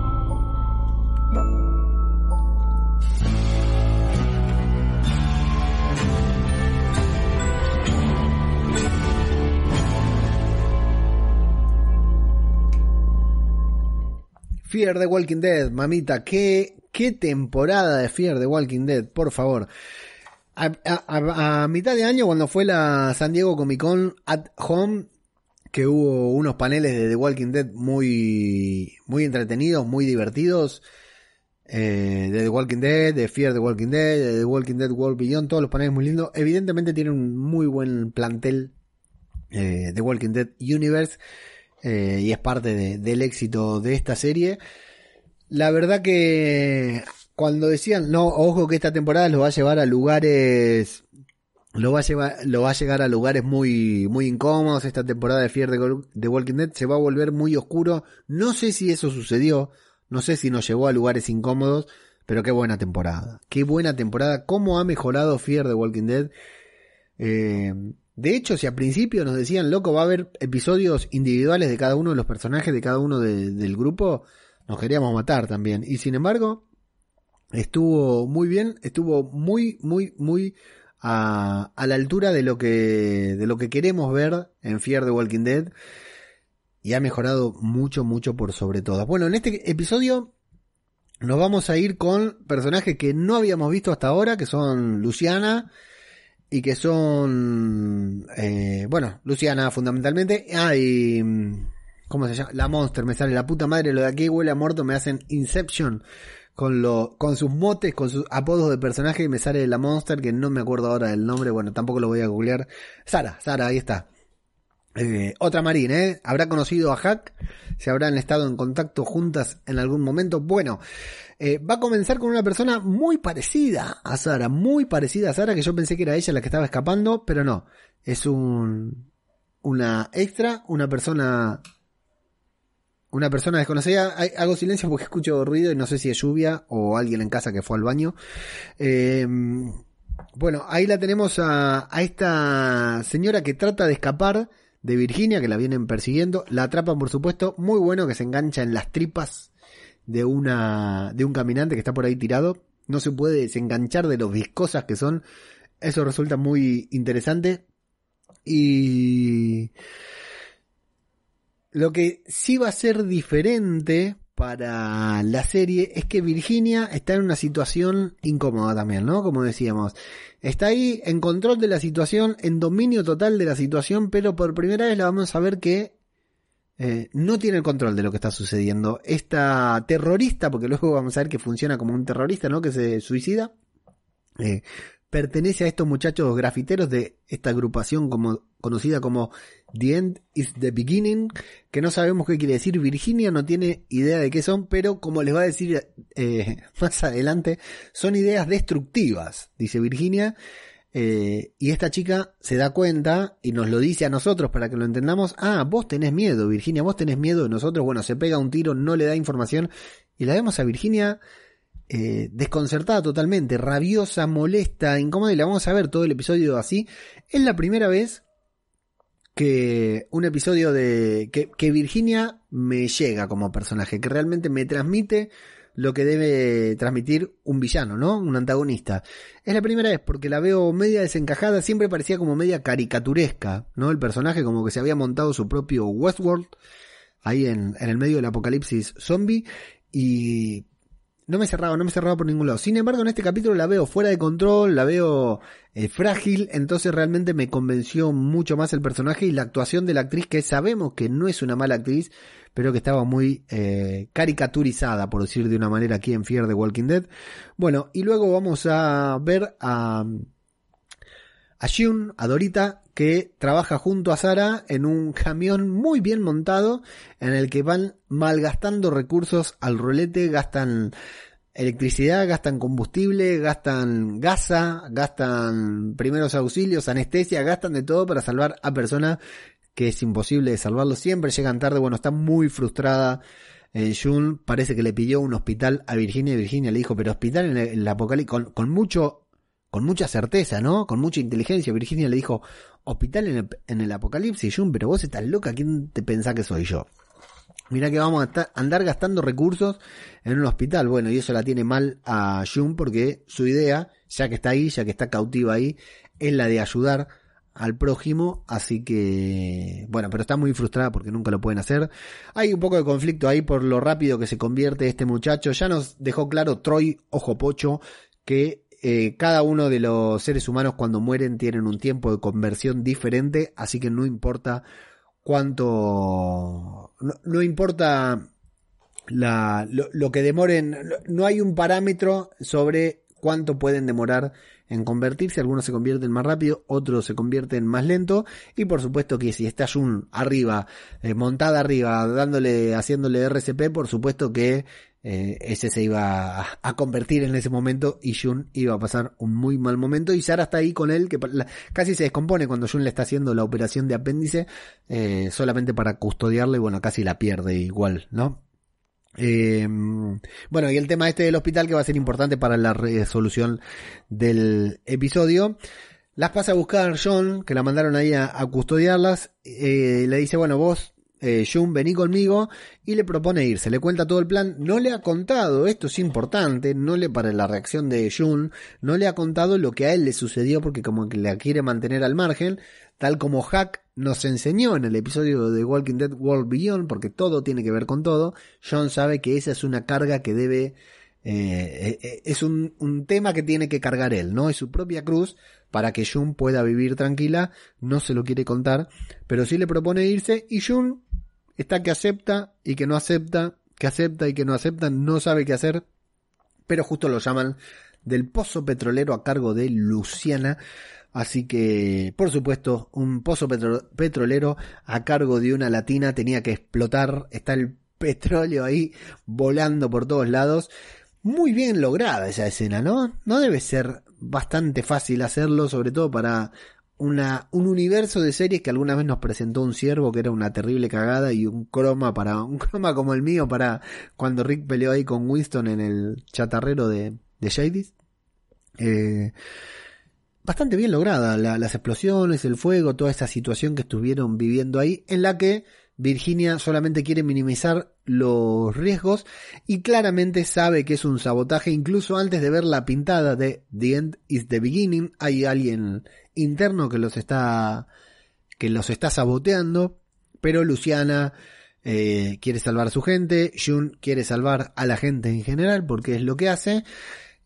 Fear the Walking Dead, mamita, qué, qué temporada de Fear the Walking Dead, por favor. A, mitad de año, cuando fue la San Diego Comic Con at Home, que hubo unos paneles de The Walking Dead muy, muy entretenidos, muy divertidos. Eh, de The Walking Dead, de Fear the Walking Dead, de The Walking Dead World Beyond, todos los paneles muy lindos. Evidentemente tienen un muy buen plantel eh, The Walking Dead Universe. Eh, y es parte del éxito de esta serie. La verdad que cuando decían, no, ojo que esta temporada lo va a llevar a lugares, lo va a llevar, lo va a llegar a lugares muy, muy incómodos, esta temporada de Fear de, Walking Dead se va a volver muy oscuro. No sé si eso sucedió, no sé si nos llevó a lugares incómodos, pero qué buena temporada, qué buena temporada, cómo ha mejorado Fear de Walking Dead. Eh, de hecho, si al principio nos decían, loco, va a haber episodios individuales de cada uno de los personajes de cada uno del grupo, nos queríamos matar también. Y sin embargo, estuvo muy bien, estuvo muy, muy, muy a, a la altura de lo que, de lo que queremos ver en Fear the Walking Dead. Y ha mejorado mucho, mucho por sobre todo. Bueno, en este episodio nos vamos a ir con personajes que no habíamos visto hasta ahora, que son Luciana, y que son, eh, bueno, Luciana fundamentalmente. Ah, ¿cómo se llama? La Monster, me sale la puta madre, lo de aquí huele a muerto, me hacen Inception con lo, con sus motes, con sus apodos de personaje y me sale la Monster, que no me acuerdo ahora del nombre, bueno, tampoco lo voy a googlear. Sara, Sara, ahí está. Eh, otra Marina, ¿eh? ¿Habrá conocido a Hack? ¿Se habrán estado en contacto juntas en algún momento? Bueno, eh, va a comenzar con una persona muy parecida a Sara, muy parecida a Sara, que yo pensé que era ella la que estaba escapando, pero no. Es un, una extra, una persona una persona desconocida. Hago silencio porque escucho ruido y no sé si es lluvia o alguien en casa que fue al baño. Eh, bueno, ahí la tenemos a, a, esta señora que trata de escapar de Virginia, que la vienen persiguiendo. La atrapan, por supuesto. Muy bueno que se engancha en las tripas de una de un caminante que está por ahí tirado. No se puede desenganchar de los viscosas que son. Eso resulta muy interesante. Y lo que sí va a ser diferente para la serie es que Virginia está en una situación incómoda también, ¿no? Como decíamos. Está ahí en control de la situación, en dominio total de la situación, pero por primera vez la vamos a ver que eh, no tiene el control de lo que está sucediendo. Esta terrorista, porque luego vamos a ver que funciona como un terrorista, ¿no? Que se suicida. Eh, pertenece a estos muchachos grafiteros de esta agrupación como, conocida como The End is the Beginning, que no sabemos qué quiere decir. Virginia no tiene idea de qué son, pero como les va a decir eh, más adelante, son ideas destructivas, dice Virginia. Eh, y esta chica se da cuenta y nos lo dice a nosotros para que lo entendamos. Ah, vos tenés miedo, Virginia, vos tenés miedo de nosotros. Bueno, se pega un tiro, no le da información. Y la vemos a Virginia eh, desconcertada totalmente, rabiosa, molesta, incómoda, y la vamos a ver todo el episodio así. Es la primera vez que un episodio de que, que Virginia me llega como personaje, que realmente me transmite lo que debe transmitir un villano, ¿no? Un antagonista. Es la primera vez porque la veo media desencajada, siempre parecía como media caricaturesca, ¿no? El personaje como que se había montado su propio Westworld ahí en, en el medio del apocalipsis zombie y no me cerraba, no me cerraba por ningún lado. Sin embargo, en este capítulo la veo fuera de control, la veo eh, frágil, entonces realmente me convenció mucho más el personaje y la actuación de la actriz, que sabemos que no es una mala actriz, pero que estaba muy eh, caricaturizada, por decir de una manera, aquí en Fear the Walking Dead. Bueno, y luego vamos a ver a, a Shun, a Dorita, que trabaja junto a Sara en un camión muy bien montado en el que van malgastando recursos al rolete, gastan electricidad, gastan combustible, gastan gasa, gastan primeros auxilios, anestesia, gastan de todo para salvar a personas que es imposible de salvarlo. Siempre llegan tarde, bueno, está muy frustrada. Eh, June parece que le pidió un hospital a Virginia y Virginia le dijo, pero hospital en el, apocalipsis, con mucho con mucha certeza, ¿no? Con mucha inteligencia. Virginia le dijo, hospital en el, apocalipsis, Jun, pero vos estás loca, ¿quién te pensás que soy yo? Mira que vamos a andar gastando recursos en un hospital. Bueno, y eso la tiene mal a Jun porque su idea, ya que está ahí, ya que está cautiva ahí, es la de ayudar al prójimo, así que bueno, pero está muy frustrada porque nunca lo pueden hacer. Hay un poco de conflicto ahí por lo rápido que se convierte este muchacho. Ya nos dejó claro Troy Ojo Pocho que eh, cada uno de los seres humanos cuando mueren tienen un tiempo de conversión diferente, así que no importa cuánto, no, importa la, lo, que demoren, no hay un parámetro sobre cuánto pueden demorar en convertirse, algunos se convierten más rápido, otros se convierten más lento. Y por supuesto que si está Jun arriba, eh, montada arriba, dándole, haciéndole RCP, por supuesto que eh, ese se iba a, convertir en ese momento y Jun iba a pasar un muy mal momento. Y Sara está ahí con él que casi se descompone cuando Jun le está haciendo la operación de apéndice eh, solamente para custodiarlo y bueno casi la pierde igual no eh, bueno y el tema este del hospital que va a ser importante para la resolución del episodio. Las pasa a buscar John, que la mandaron ahí a, custodiarlas. le dice, bueno, vos eh, Jun, vení conmigo, y le propone irse, le cuenta todo el plan, no le ha contado, esto es importante, no le para la reacción de Jun, no le ha contado lo que a él le sucedió porque como que la quiere mantener al margen, tal como Hack nos enseñó en el episodio de Walking Dead World Beyond, porque todo tiene que ver con todo, John sabe que esa es una carga que debe eh, eh, es un, un, tema que tiene que cargar él, ¿no? Es su propia cruz para que Jun pueda vivir tranquila, no se lo quiere contar, pero sí le propone irse y Jun está que acepta y que no acepta, que acepta y que no acepta, no sabe qué hacer, pero justo lo llaman del pozo petrolero a cargo de Luciana. Así que, por supuesto, un pozo petrolero a cargo de una latina tenía que explotar. Está el petróleo ahí volando por todos lados. Muy bien lograda esa escena, ¿no? No debe ser bastante fácil hacerlo, sobre todo para una, un universo de series que alguna vez nos presentó un ciervo que era una terrible cagada y un croma para, un croma como el mío para cuando Rick peleó ahí con Winston en el chatarrero de, de Shadys. Eh, bastante bien lograda, las explosiones, el fuego, toda esa situación que estuvieron viviendo ahí, en la que Virginia solamente quiere minimizar los riesgos y claramente sabe que es un sabotaje. Incluso antes de ver la pintada de The End is the Beginning. Hay alguien interno que los está que los está saboteando, pero Luciana eh, quiere salvar a su gente, Jun quiere salvar a la gente en general porque es lo que hace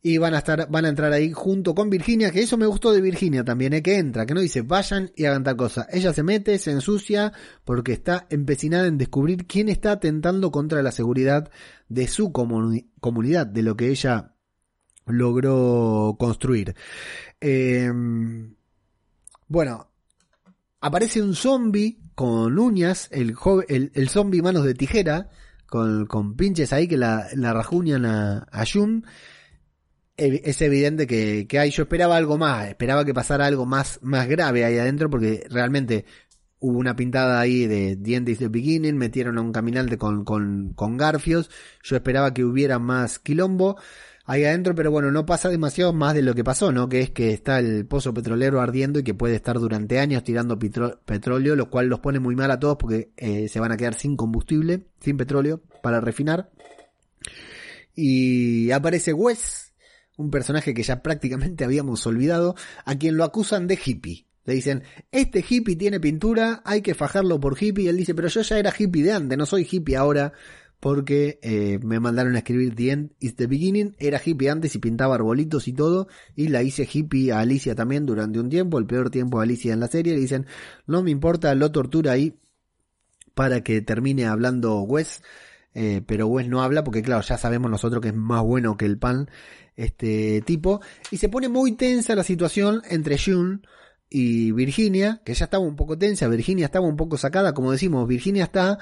y van a estar, van a entrar ahí junto con Virginia, que eso me gustó de Virginia también, ¿eh? que entra, que no dice vayan y hagan tal cosa. Ella se mete, se ensucia, porque está empecinada en descubrir quién está atentando contra la seguridad de su comunidad, de lo que ella logró construir. Em, bueno, aparece un zombie con uñas, el, el, el zombie manos de tijera, con, con pinches ahí que la, la rajuñan a, a es evidente que, hay, yo esperaba algo más, esperaba que pasara algo más, más grave ahí adentro, porque realmente hubo una pintada ahí de dientes de Beginning, metieron a un caminante con, con, con garfios, yo esperaba que hubiera más quilombo ahí adentro, pero bueno, no pasa demasiado más de lo que pasó, ¿no? Que es que está el pozo petrolero ardiendo y que puede estar durante años tirando petróleo, lo cual los pone muy mal a todos porque eh, se van a quedar sin combustible, sin petróleo para refinar. Y aparece Wes, un personaje que ya prácticamente habíamos olvidado, a quien lo acusan de hippie. Le dicen, este hippie tiene pintura, hay que fajarlo por hippie. Él dice, pero yo ya era hippie de antes, no soy hippie ahora, porque eh, me mandaron a escribir The End is the Beginning. Era hippie antes y pintaba arbolitos y todo. Y la hice hippie a Alicia también durante un tiempo, el peor tiempo de Alicia en la serie. Le dicen, no me importa, lo tortura ahí para que termine hablando Wes. Eh, pero Wes no habla porque claro, ya sabemos nosotros que es más bueno que el pan este tipo. Y se pone muy tensa la situación entre June y Virginia, que ya estaba un poco tensa, Virginia estaba un poco sacada, como decimos, Virginia está,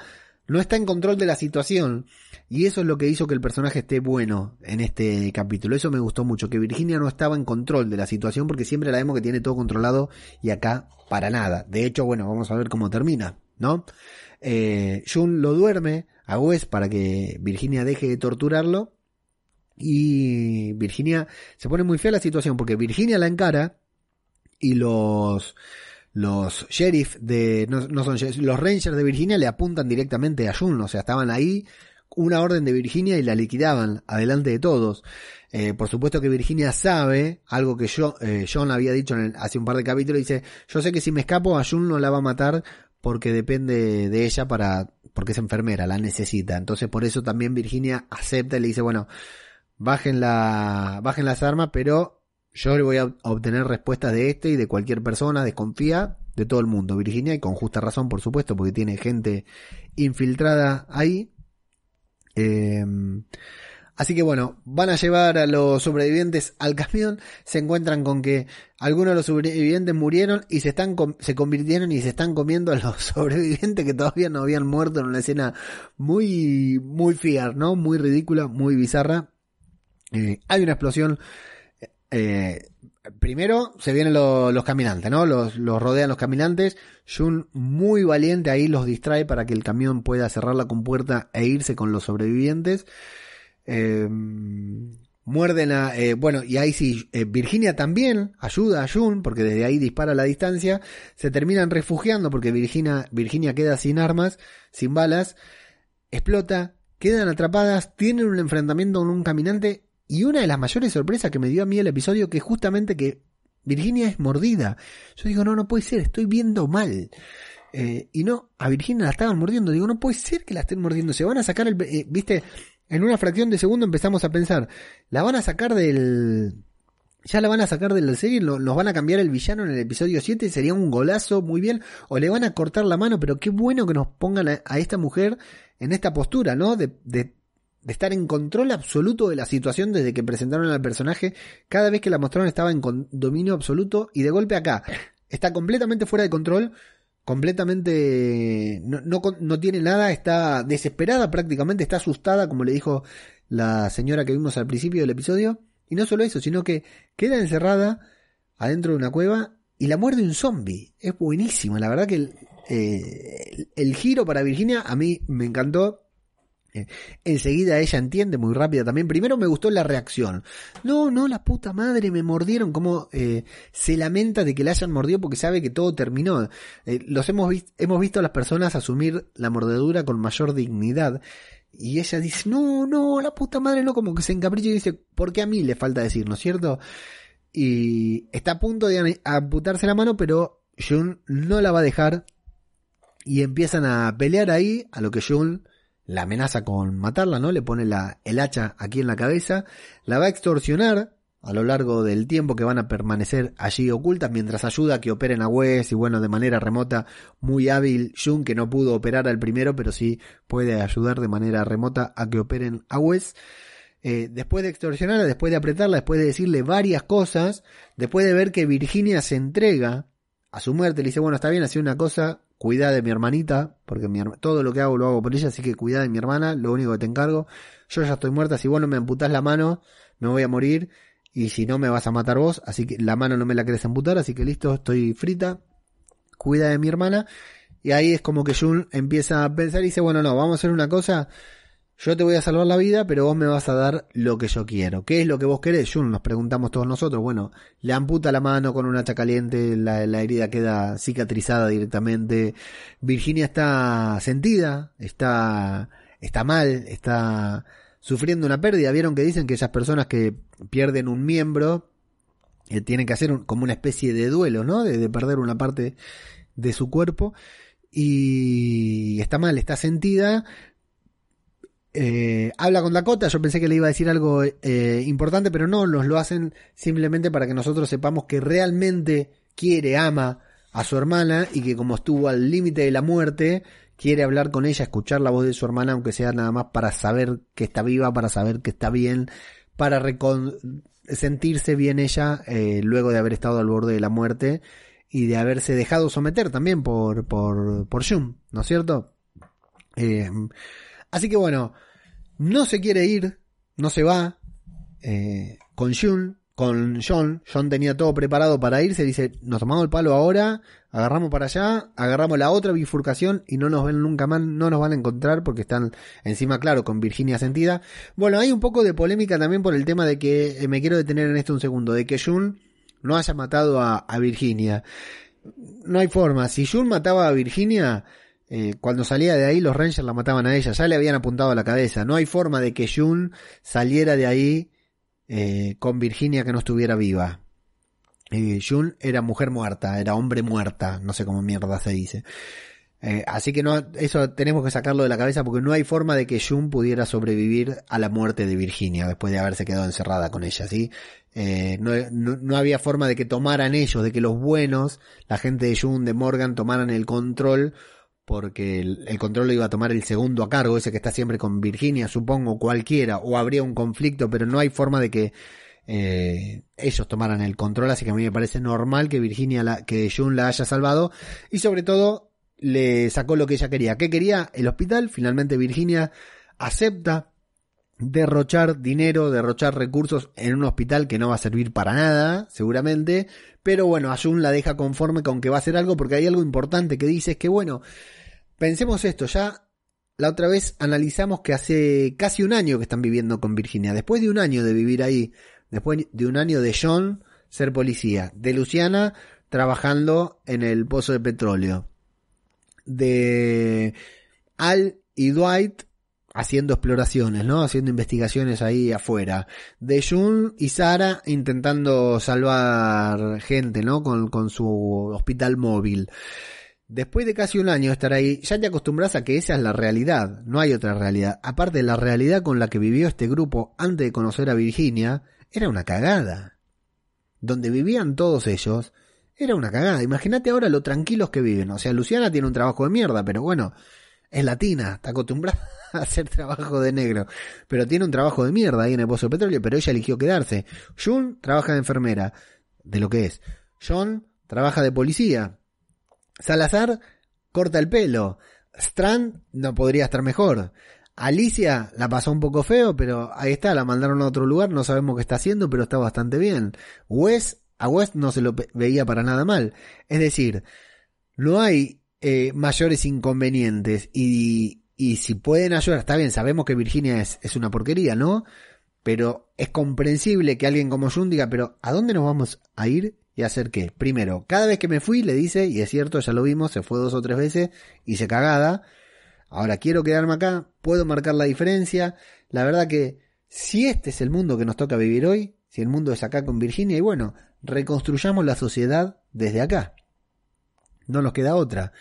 no está en control de la situación. Y eso es lo que hizo que el personaje esté bueno en este capítulo. Eso me gustó mucho, que Virginia no estaba en control de la situación porque siempre la vemos que tiene todo controlado y acá para nada. De hecho, bueno, vamos a ver cómo termina, ¿no? Eh, June lo duerme a Wes para que Virginia deje de torturarlo y Virginia se pone muy fea la situación porque Virginia la encara y los los sheriff de no, son los rangers de Virginia le apuntan directamente a Jun, o sea, estaban ahí una orden de Virginia y la liquidaban adelante de todos. Eh, por supuesto que Virginia sabe algo que yo, eh, John había dicho en hace un par de capítulos. Dice, yo sé que si me escapo a Jun no la va a matar porque depende de ella para, porque es enfermera, la necesita. Entonces por eso también Virginia acepta y le dice, bueno, bajen, la, bajen las armas, pero yo le voy a obtener respuestas de este y de cualquier persona, desconfía de todo el mundo. Virginia, y con justa razón, por supuesto, porque tiene gente infiltrada ahí. Em, así que bueno, van a llevar a los sobrevivientes al camión, se encuentran con que algunos de los sobrevivientes murieron y se están se convirtieron y se están comiendo a los sobrevivientes que todavía no habían muerto en una escena muy muy fiar, ¿no? Muy ridícula, muy bizarra. Eh, hay una explosión. Eh, primero se vienen los caminantes, ¿no? Los, rodean los caminantes. Jun, muy valiente, ahí los distrae para que el camión pueda cerrar la compuerta e irse con los sobrevivientes. Eh, muerden a. bueno, y ahí sí, Virginia también ayuda a Jun, porque desde ahí dispara a la distancia. Se terminan refugiando porque Virginia, Virginia queda sin armas, sin balas. Explota, quedan atrapadas, tienen un enfrentamiento con un caminante y una de las mayores sorpresas que me dio a mí el episodio que justamente que Virginia es mordida. Yo digo, no, no puede ser, estoy viendo mal. Eh, y no, a Virginia la estaban mordiendo. Digo, no puede ser que la estén mordiendo. Se van a sacar el... Eh, Viste, en una fracción de segundo empezamos a pensar, la van a sacar del... Ya la van a sacar de la serie, nos van a cambiar el villano en el episodio 7, sería un golazo, muy bien, o le van a cortar la mano, pero qué bueno que nos pongan a, esta mujer en esta postura, ¿no? De, de de estar en control absoluto de la situación desde que presentaron al personaje. Cada vez que la mostraron estaba en dominio absoluto y de golpe acá está completamente fuera de control, completamente no, no, tiene nada, está desesperada prácticamente, está asustada como le dijo la señora que vimos al principio del episodio. Y no solo eso, sino que queda encerrada adentro de una cueva y la muerde un zombie. Es buenísimo, la verdad que eh, el giro para Virginia a mí me encantó. Eh, enseguida ella entiende muy rápida también. Primero me gustó la reacción. No, no, la puta madre, me mordieron. Como eh, se lamenta de que la hayan mordido porque sabe que todo terminó. los hemos, hemos visto a las personas asumir la mordedura con mayor dignidad. Y ella dice, no, no, la puta madre no, como que se encapricha y dice, ¿por qué a mí le falta decir, no es cierto? Y está a punto de amputarse la mano, pero Jun no la va a dejar y empiezan a pelear ahí, a lo que Jun la amenaza con matarla, ¿no? Le pone la, el hacha aquí en la cabeza, la va a extorsionar a lo largo del tiempo que van a permanecer allí ocultas mientras ayuda a que operen a Wes y bueno, de manera remota, muy hábil Jun que no pudo operar al primero, pero sí puede ayudar de manera remota a que operen a Wes. Eh, después de extorsionarla, después de apretarla, después de decirle varias cosas, después de ver que Virginia se entrega a su muerte, le dice, bueno, está bien, hacía una cosa, cuida de mi hermanita, porque mi, todo lo que hago lo hago por ella, así que cuida de mi hermana, lo único que te encargo. Yo ya estoy muerta, si vos no me amputas la mano, me voy a morir, y si no me vas a matar vos, así que la mano no me la querés amputar, así que listo, estoy frita, cuida de mi hermana. Y ahí es como que Jun empieza a pensar y dice, bueno, no, vamos a hacer una cosa, yo te voy a salvar la vida, pero vos me vas a dar lo que yo quiero. ¿Qué es lo que vos querés? Jun, nos preguntamos todos nosotros. Bueno, le amputa la mano con un hacha caliente, la, herida queda cicatrizada directamente. Virginia está sentida, está, está mal, está sufriendo una pérdida. Vieron que dicen que esas personas que pierden un miembro eh, tienen que hacer como una especie de duelo, ¿no? de perder una parte de su cuerpo y está mal, está sentida, eh, habla con Dakota, yo pensé que le iba a decir algo eh, importante, pero no, nos lo hacen simplemente para que nosotros sepamos que realmente quiere, ama a su hermana y que como estuvo al límite de la muerte, quiere hablar con ella, escuchar la voz de su hermana, aunque sea nada más para saber que está viva, para saber que está bien, para sentirse bien ella eh, luego de haber estado al borde de la muerte y de haberse dejado someter también por, por, por ¿no es cierto? así que bueno, no se quiere ir, no se va, eh, con Jun, con John, John tenía todo preparado para irse, dice, nos tomamos el palo ahora, agarramos para allá, agarramos la otra bifurcación y no nos ven nunca más, no nos van a encontrar porque están encima, claro, con Virginia sentida. Bueno, hay un poco de polémica también por el tema de que, eh, me quiero detener en esto un segundo, de que Jun no haya matado a, a Virginia. No hay forma, si Jun mataba a Virginia, eh, cuando salía de ahí los Rangers la mataban a ella, ya le habían apuntado a la cabeza. No hay forma de que June saliera de ahí eh, con Virginia que no estuviera viva. Eh, June era mujer muerta, era hombre muerta, no sé cómo mierda se dice. Eh, así que no, eso tenemos que sacarlo de la cabeza porque no hay forma de que June pudiera sobrevivir a la muerte de Virginia después de haberse quedado encerrada con ella, ¿sí? no, no, había forma de que tomaran ellos, de que los buenos, la gente de June, de Morgan, tomaran el control porque el, control iba a tomar el segundo a cargo, ese que está siempre con Virginia, supongo, cualquiera, o habría un conflicto, pero no hay forma de que eh, ellos tomaran el control, así que a mí me parece normal que Virginia, la, que June la haya salvado, y sobre todo le sacó lo que ella quería. ¿Qué quería? El hospital, finalmente Virginia acepta derrochar dinero, derrochar recursos en un hospital que no va a servir para nada, seguramente, pero bueno, a June la deja conforme con que va a hacer algo porque hay algo importante que dice es que bueno, Pensemos esto, ya la otra vez analizamos que hace casi un año que están viviendo con Virginia. Después de un año de vivir ahí, después de un año de John ser policía, de Luciana trabajando en el pozo de petróleo, de Al y Dwight haciendo exploraciones, ¿no? Haciendo investigaciones ahí afuera. De June y Sara intentando salvar gente, ¿no? Con, con su hospital móvil. Después de casi un año estar ahí, ya te acostumbras a que esa es la realidad, no hay otra realidad. Aparte, la realidad con la que vivió este grupo antes de conocer a Virginia era una cagada. Donde vivían todos ellos era una cagada. Imagínate ahora lo tranquilos que viven. O sea, Luciana tiene un trabajo de mierda, pero bueno, es latina, está acostumbrada a hacer trabajo de negro. Pero tiene un trabajo de mierda ahí en el pozo de petróleo, pero ella eligió quedarse. June trabaja de enfermera, de lo que es. John trabaja de policía Salazar corta el pelo. Strand no podría estar mejor. Alicia la pasó un poco feo, pero ahí está, la mandaron a otro lugar, no sabemos qué está haciendo, pero está bastante bien. Wes a West no se lo veía para nada mal. Es decir, no hay eh, mayores inconvenientes y, y si pueden ayudar, está bien, sabemos que Virginia es, es una porquería, ¿no? Pero es comprensible que alguien como Jun diga, pero ¿a dónde nos vamos a ir y hacer qué? Primero, cada vez que me fui le dice, y es cierto, ya lo vimos, se fue dos o tres veces, y se cagada. Ahora quiero quedarme acá, puedo marcar la diferencia. La verdad que si este es el mundo que nos toca vivir hoy, si el mundo es acá con Virginia, y bueno, reconstruyamos la sociedad desde acá. No nos queda otra.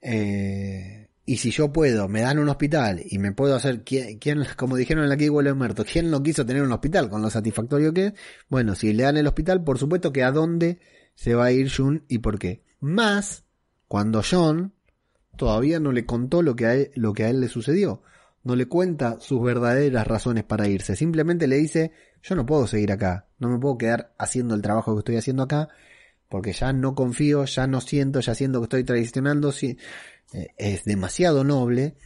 Eh, y si yo puedo, me dan un hospital y me puedo hacer, ¿quién, como dijeron en la que muerto, quién no quiso tener un hospital con lo satisfactorio que es? Bueno, si le dan el hospital, por supuesto que a dónde se va a ir Jun y por qué. Más cuando John todavía no le contó lo que a él, lo que a él le sucedió. No le cuenta sus verdaderas razones para irse. Simplemente le dice, yo no puedo seguir acá. No me puedo quedar haciendo el trabajo que estoy haciendo acá. Porque ya no confío, ya no siento, ya siento que estoy traicionando. Si, eh, es demasiado noble.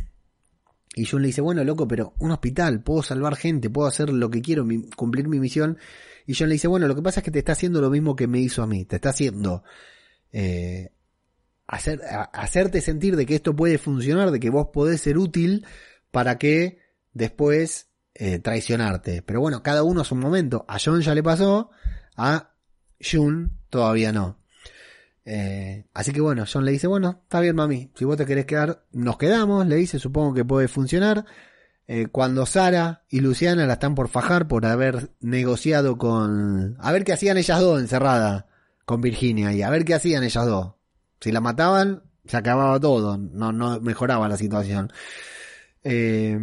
Y Jun le dice, bueno, loco, pero un hospital, puedo salvar gente, puedo hacer lo que quiero, cumplir mi misión. Y John le dice, bueno, lo que pasa es que te está haciendo lo mismo que me hizo a mí, te está haciendo eh, hacer, hacerte sentir de que esto puede funcionar, de que vos podés ser útil para que después eh, traicionarte. Pero bueno, cada uno a su momento. A John ya le pasó, a Jun todavía no. Eh, así que bueno, John le dice, bueno, está bien mami, si vos te querés quedar, nos quedamos, le dice, supongo que puede funcionar. Eh, cuando Sara y Luciana la están por fajar por haber negociado con... A ver qué hacían ellas dos encerrada con Virginia y a ver qué hacían ellas dos. Si la mataban, se acababa todo, no, no mejoraba la situación. Eh,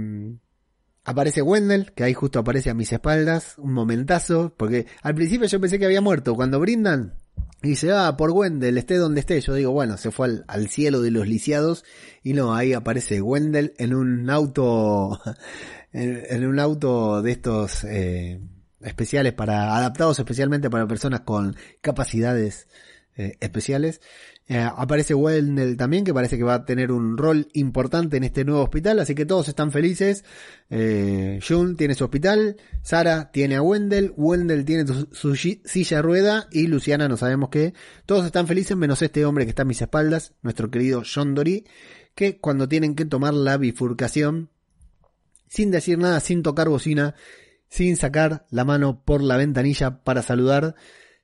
aparece Wendell, que ahí justo aparece a mis espaldas, un momentazo, porque al principio yo pensé que había muerto. Cuando brindan, y dice, ah, por Wendell, esté donde esté. Yo digo, bueno, se fue al, cielo de los lisiados. Y no, ahí aparece Wendell en un auto, en, un auto de estos eh, especiales para, adaptados especialmente para personas con capacidades eh, especiales. Eh, aparece Wendell también, que parece que va a tener un rol importante en este nuevo hospital, así que todos están felices. Eh, June tiene su hospital, Sara tiene a Wendell, Wendell tiene su, silla de rueda y Luciana no sabemos qué. Todos están felices menos este hombre que está a mis espaldas, nuestro querido John Dory, que cuando tienen que tomar la bifurcación, sin decir nada, sin tocar bocina, sin sacar la mano por la ventanilla para saludar,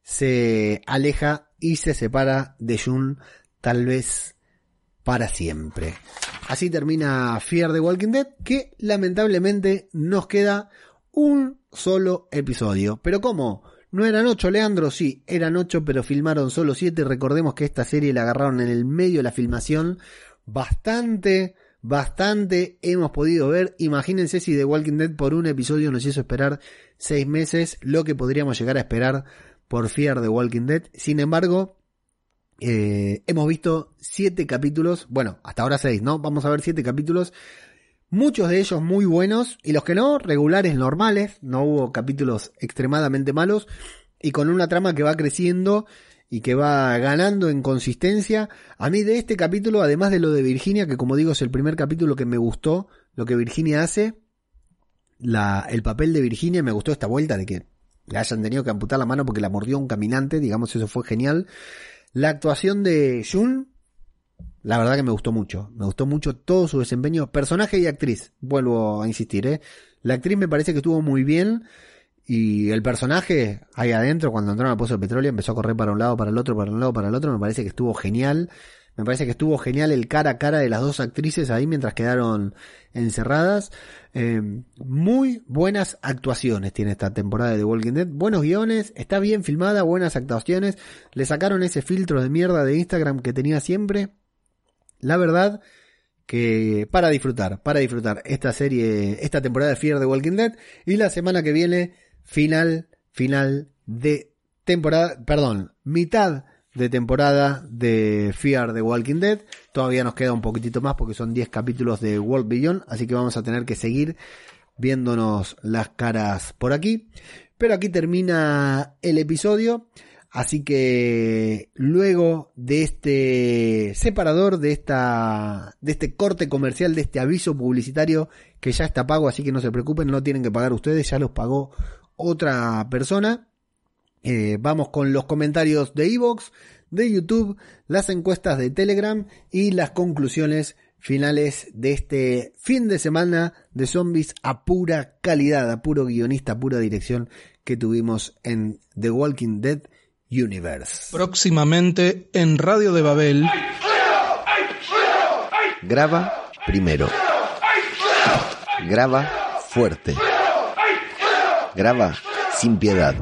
se aleja y se separa de Jun tal vez para siempre. Así termina Fear the Walking Dead, que lamentablemente nos queda un solo episodio. Pero ¿cómo? ¿No eran ocho, Leandro? Sí, eran ocho, pero filmaron solo siete. Recordemos que esta serie la agarraron en el medio de la filmación. Bastante, bastante hemos podido ver. Imagínense si The Walking Dead por un episodio nos hizo esperar seis meses, lo que podríamos llegar a esperar por Fear the Walking Dead. Sin embargo, eh, hemos visto siete capítulos, bueno, hasta ahora seis, ¿no? Vamos a ver siete capítulos, muchos de ellos muy buenos y los que no, regulares, normales, no hubo capítulos extremadamente malos y con una trama que va creciendo y que va ganando en consistencia. A mí de este capítulo, además de lo de Virginia, que como digo es el primer capítulo que me gustó, lo que Virginia hace, la, el papel de Virginia, me gustó esta vuelta de que le hayan tenido que amputar la mano porque la mordió un caminante, digamos, eso fue genial. La actuación de Jun, la verdad que me gustó mucho. Me gustó mucho todo su desempeño, personaje y actriz. Vuelvo a insistir, ¿eh? La actriz me parece que estuvo muy bien. Y el personaje ahí adentro, cuando entraron al pozo de petróleo, empezó a correr para un lado, para el otro, para un lado, para el otro. Me parece que estuvo genial. Me parece que estuvo genial el cara a cara de las dos actrices ahí mientras quedaron encerradas. Eh, muy buenas actuaciones tiene esta temporada de The Walking Dead. Buenos guiones, está bien filmada, buenas actuaciones. Le sacaron ese filtro de mierda de Instagram que tenía siempre. La verdad que para disfrutar, para disfrutar esta serie, esta temporada de Fear the Walking Dead. Y la semana que viene, final, final de temporada, perdón, mitad de temporada de Fear the Walking Dead. Todavía nos queda un poquitito más porque son 10 capítulos de World Beyond, así que vamos a tener que seguir viéndonos las caras por aquí. Pero aquí termina el episodio. Así que luego de este separador, de esta, de este corte comercial, de este aviso publicitario que ya está pago, así que no se preocupen, no tienen que pagar ustedes, ya los pagó otra persona. Eh, vamos con los comentarios de Evox, de YouTube, las encuestas de Telegram y las conclusiones finales de este fin de semana de zombies a pura calidad, a puro guionista, a pura dirección que tuvimos en The Walking Dead Universe. Próximamente en Radio de Babel. Graba primero. Graba fuerte. Graba sin piedad.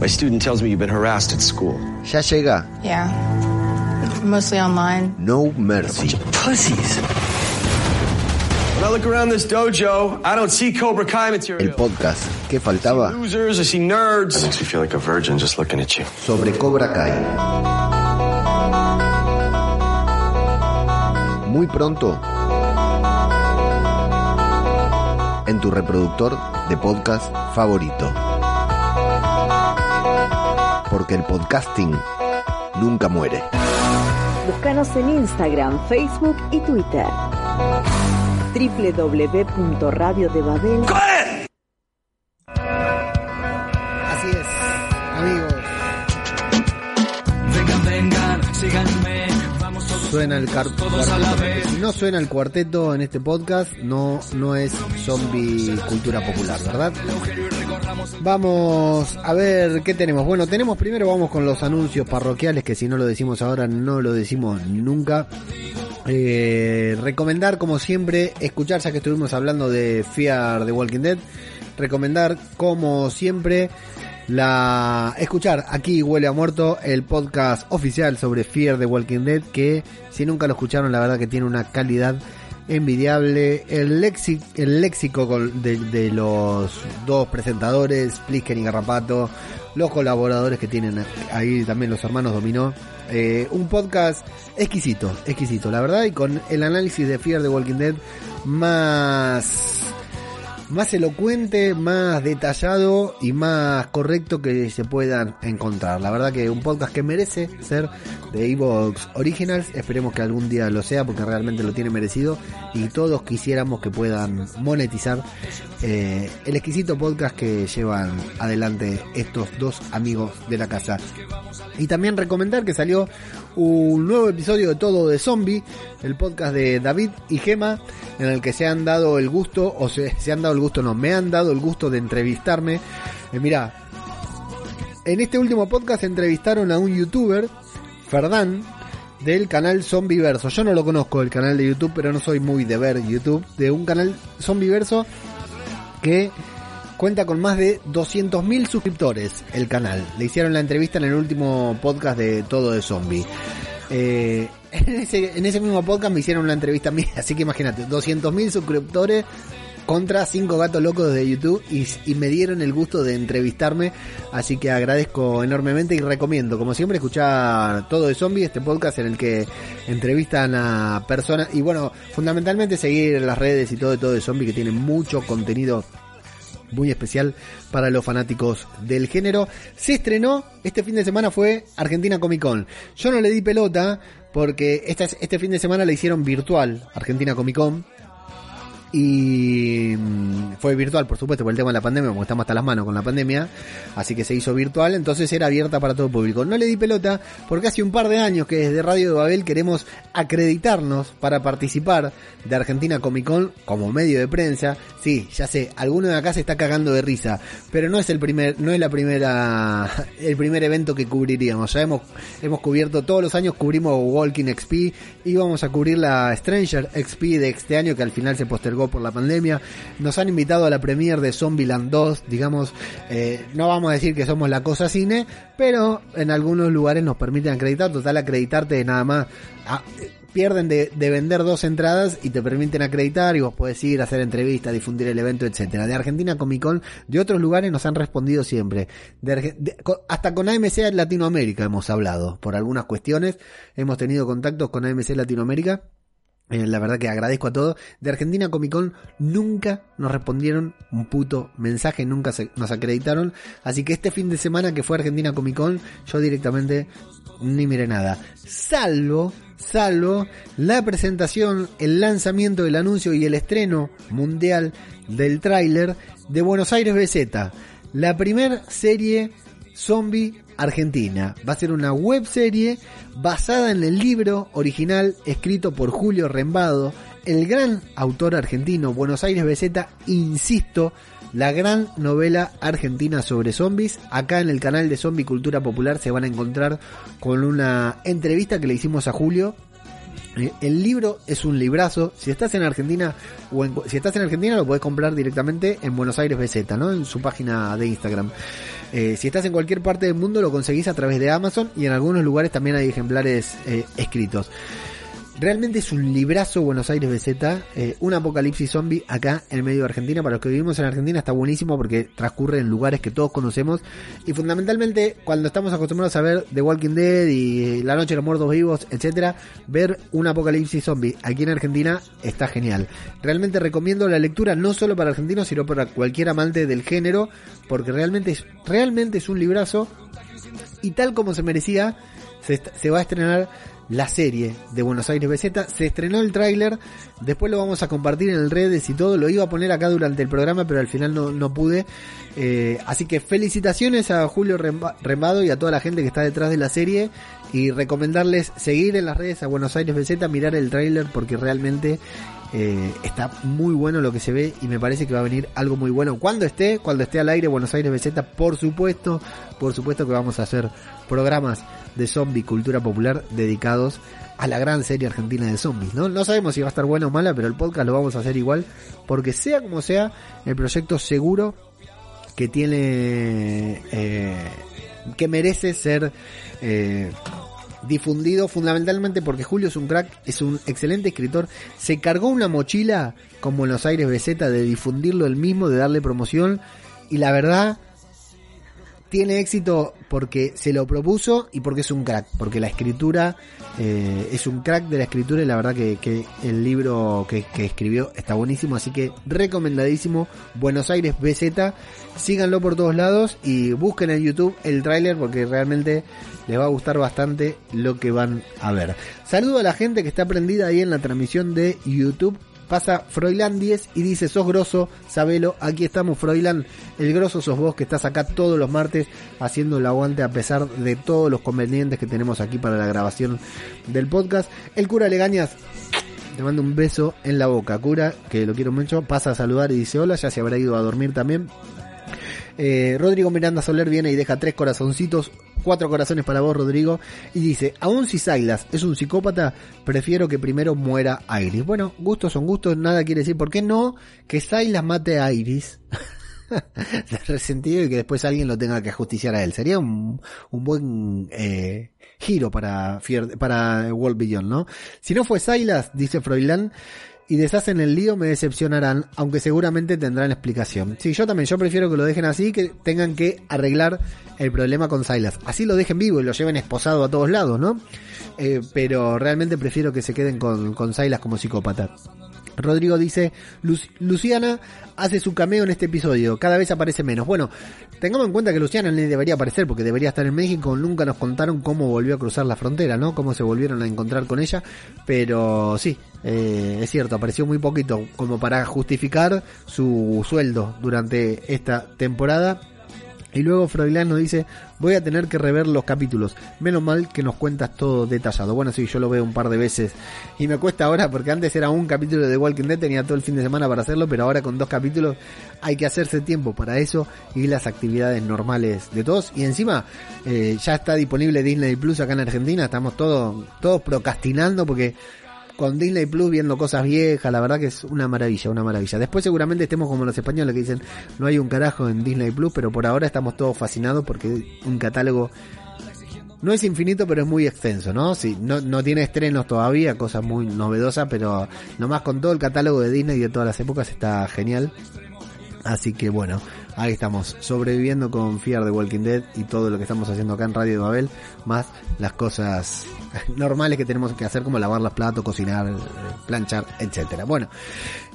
My student tells me you've been harassed at school. Ya llega Yeah. Mostly online. No Mercy. Pussies. When I look around this dojo, I don't see Cobra Kai material. El podcast que faltaba Losers, I see nerds. makes me feel like a virgin just looking at you. sobre Cobra Kai. Muy pronto en tu reproductor de podcast favorito. Porque el podcasting nunca muere. Búscanos en Instagram, Facebook y Twitter. www.radiodebabel Así es, amigos. Suena el cuarteto. Si no suena el cuarteto en este podcast, no, no es zombie cultura popular, ¿verdad? Vamos a ver qué tenemos. Bueno, tenemos primero, vamos con los anuncios parroquiales, que si no lo decimos ahora, no lo decimos nunca. Eh, recomendar, como siempre, escuchar, ya que estuvimos hablando de Fear the Walking Dead, recomendar, como siempre, la escuchar aquí huele a muerto el podcast oficial sobre Fear the Walking Dead que si nunca lo escucharon la verdad que tiene una calidad envidiable. El el léxico de, de los dos presentadores Plisken y Garrapato los colaboradores que tienen ahí también los hermanos Dominó. Eh, un podcast exquisito exquisito la verdad y con el análisis de Fear the Walking Dead más más elocuente, más detallado y más correcto que se puedan encontrar. La verdad que un podcast que merece ser de Evox Originals. Esperemos que algún día lo sea porque realmente lo tiene merecido y todos quisiéramos que puedan monetizar eh, el exquisito podcast que llevan adelante estos dos amigos de la casa. Y también recomendar que salió un nuevo episodio de Todo de Zombie, el podcast de David y Gema, en el que se han dado el gusto, o se, se han dado el gusto, no, me han dado el gusto de entrevistarme. Eh, mirá, en este último podcast entrevistaron a un youtuber, Ferdán, del canal Zombiverso. Yo no lo conozco el canal de YouTube, pero no soy muy de ver YouTube, de un canal Zombiverso que cuenta con más de 200.000 suscriptores el canal. Le hicieron la entrevista en el último podcast de Todo de Zombie. Eh, en, ese, en ese mismo podcast me hicieron una entrevista a mí, así que imagínate, 200.000 suscriptores contra cinco gatos locos de YouTube y, y me dieron el gusto de entrevistarme, así que agradezco enormemente y recomiendo, como siempre, escuchar todo de zombie, este podcast en el que entrevistan a personas y bueno, fundamentalmente seguir las redes y todo de todo de zombie que tiene mucho contenido muy especial para los fanáticos del género. Se estrenó, este fin de semana fue Argentina Comic Con. Yo no le di pelota porque esta, este fin de semana la hicieron virtual, Argentina Comic Con. Y mm, fue virtual, por supuesto, por el tema de la pandemia, porque estamos hasta las manos con la pandemia. Así que se hizo virtual, entonces era abierta para todo el público. No le di pelota porque hace un par de años que desde Radio de Babel queremos acreditarnos para participar de Argentina Comic Con como medio de prensa. Sí, ya sé, alguno de acá se está cagando de risa, pero no es el primer, no es la primera, el primer evento que cubriríamos. Ya hemos, hemos cubierto todos los años cubrimos Walking XP, íbamos a cubrir la Stranger XP de este año que al final se postergó por la pandemia. Nos han invitado a la premiere de Zombieland 2, digamos, eh, no vamos a decir que somos la cosa cine, pero en algunos lugares nos permiten acreditar, total acreditarte nada más. a- pierden de, de vender dos entradas y te permiten acreditar y vos podés ir a hacer entrevistas, difundir el evento, etcétera. De Argentina Comic Con, de otros lugares nos han respondido siempre. Hasta con AMC Latinoamérica hemos hablado por algunas cuestiones. Hemos tenido contactos con AMC Latinoamérica. Eh, la verdad que agradezco a todos. De Argentina Comic Con nunca nos respondieron un puto mensaje, nunca nos acreditaron. Así que este fin de semana que fue Argentina Comic Con, yo directamente ni miré nada. Salvo, salvo la presentación, el lanzamiento del anuncio y el estreno mundial del tráiler de Buenos Aires BZ. La primer serie Zombie Argentina. Va a ser una web serie basada en el libro original escrito por Julio Rembado, el gran autor argentino Buenos Aires BZ, insisto, la gran novela argentina sobre zombies. Acá en el canal de Zombie Cultura Popular se van a encontrar con una entrevista que le hicimos a Julio. Eh, El libro es un librazo. Si estás en Argentina o en- si estás en Argentina lo podés comprar directamente en Buenos Aires BZ, ¿no? En su página de Instagram. Eh, si estás en cualquier parte del mundo lo conseguís a través de Amazon y en algunos lugares también hay ejemplares eh, escritos. Realmente es un librazo Buenos Aires BZ, eh, un apocalipsis zombie acá en el medio de Argentina. Para los que vivimos en Argentina está buenísimo porque transcurre en lugares que todos conocemos. Y fundamentalmente, cuando estamos acostumbrados a ver The Walking Dead y La Noche de los Muertos Vivos, etcétera, ver un apocalipsis zombie aquí en Argentina está genial. Realmente recomiendo la lectura no solo para argentinos, sino para cualquier amante del género, porque realmente es, realmente es un librazo y tal como se merecía, se, se va a estrenar la serie de Buenos Aires BZ. Se estrenó el tráiler, después lo vamos a compartir en redes y todo. Lo iba a poner acá durante el programa, pero al final no, no pude. Eh, así que felicitaciones a Julio Rembado y a toda la gente que está detrás de la serie. Y recomendarles seguir en las redes a Buenos Aires BZ, mirar el tráiler porque realmente eh, está muy bueno lo que se ve y me parece que va a venir algo muy bueno. Cuando esté, cuando esté al aire Buenos Aires BZ, por supuesto, por supuesto que vamos a hacer programas de zombie cultura popular dedicados a la gran serie argentina de zombies, ¿no? No sabemos si va a estar buena o mala, pero el podcast lo vamos a hacer igual, porque sea como sea, el proyecto seguro que tiene, eh, que merece ser eh, difundido fundamentalmente porque Julio es un crack, es un excelente escritor, se cargó una mochila con Buenos Aires BZ de difundirlo él mismo, de darle promoción y la verdad tiene éxito porque se lo propuso y porque es un crack, porque la escritura eh, es un crack de la escritura y la verdad que, el libro que, que escribió está buenísimo, así que recomendadísimo Buenos Aires BZ, síganlo por todos lados y busquen en YouTube el tráiler porque realmente les va a gustar bastante lo que van a ver. Saludo a la gente que está prendida ahí en la transmisión de YouTube pasa Froilán 10 y dice, sos grosso, sabelo, aquí estamos Froilán, el grosso sos vos que estás acá todos los martes haciendo el aguante a pesar de todos los convenientes que tenemos aquí para la grabación del podcast. El cura Legañas te mando un beso en la boca, cura, que lo quiero mucho, pasa a saludar y dice hola, ya se habrá ido a dormir también. Eh, Rodrigo Miranda Soler viene y deja tres corazoncitos, cuatro corazones para vos, Rodrigo, y dice, aún si Silas es un psicópata, prefiero que primero muera Iris. Bueno, gustos son gustos, nada quiere decir, ¿por qué no que Silas mate a Iris? de resentido y que después alguien lo tenga que ajusticiar a él. Sería un, un buen eh, giro para, Fier- para World Beyond, ¿no? Si no fue Silas, dice Froilán, y deshacen el lío, me decepcionarán, aunque seguramente tendrán explicación. Sí, yo también, yo prefiero que lo dejen así, que tengan que arreglar el problema con Silas. Así lo dejen vivo y lo lleven esposado a todos lados, ¿no? Eh, pero realmente prefiero que se queden con, con Silas como psicópata. Rodrigo dice, "Lu- Luciana hace su cameo en este episodio, cada vez aparece menos. Bueno, tengamos en cuenta que Luciana ni debería aparecer porque debería estar en México, nunca nos contaron cómo volvió a cruzar la frontera, ¿no? Cómo se volvieron a encontrar con ella, pero sí, eh, es cierto, apareció muy poquito como para justificar su sueldo durante esta temporada. Y luego Froilán nos dice, voy a tener que rever los capítulos. Menos mal que nos cuentas todo detallado. Bueno, sí, yo lo veo un par de veces. Y me cuesta ahora porque antes era un capítulo de Walking Dead, tenía todo el fin de semana para hacerlo, pero ahora con dos capítulos hay que hacerse tiempo para eso y las actividades normales de todos. Y encima eh, ya está disponible Disney Plus acá en Argentina. Estamos todos, todos procrastinando porque con Disney Plus viendo cosas viejas, la verdad que es una maravilla, una maravilla. Después seguramente estemos como los españoles que dicen no hay un carajo en Disney Plus, pero por ahora estamos todos fascinados porque un catálogo no es infinito, pero es muy extenso, ¿no? Sí, no, no tiene estrenos todavía, cosas muy novedosas, pero nomás con todo el catálogo de Disney de todas las épocas está genial. Así que bueno, ahí estamos, sobreviviendo con Fear de Walking Dead y todo lo que estamos haciendo acá en Radio de Babel, más las cosas normales que tenemos que hacer como lavar los platos, cocinar, eh, planchar, etcétera. Bueno,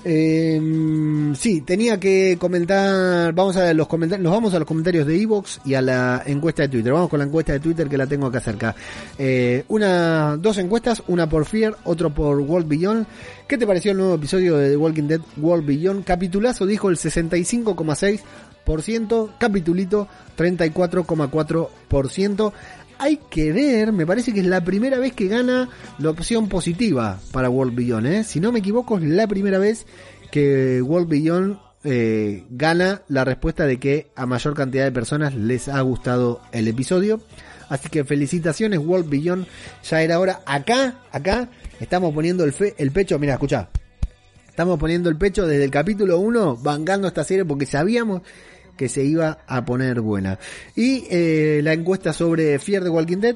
eh, sí, tenía que comentar, vamos a los comentarios, nos vamos a los comentarios de Evox y a la encuesta de Twitter. Vamos con la encuesta de Twitter que la tengo acá cerca. Eh, una, dos encuestas, una por Fear, otro por World Beyond. ¿Qué te pareció el nuevo episodio de The Walking Dead World Beyond? Capitulazo dijo el 65,6 30%, capitulito 34,4%. Hay que ver, me parece que es la primera vez que gana la opción positiva para World Beyond, ¿eh? Si no me equivoco, es la primera vez que World Beyond eh, gana la respuesta de que a mayor cantidad de personas les ha gustado el episodio. Así que felicitaciones World Beyond, ya era hora. Acá, acá, estamos poniendo el, pecho, mira, escucha. Estamos poniendo el pecho desde el capítulo 1, bancando esta serie porque sabíamos que se iba a poner buena. Y eh, la encuesta sobre Fear de Walking Dead.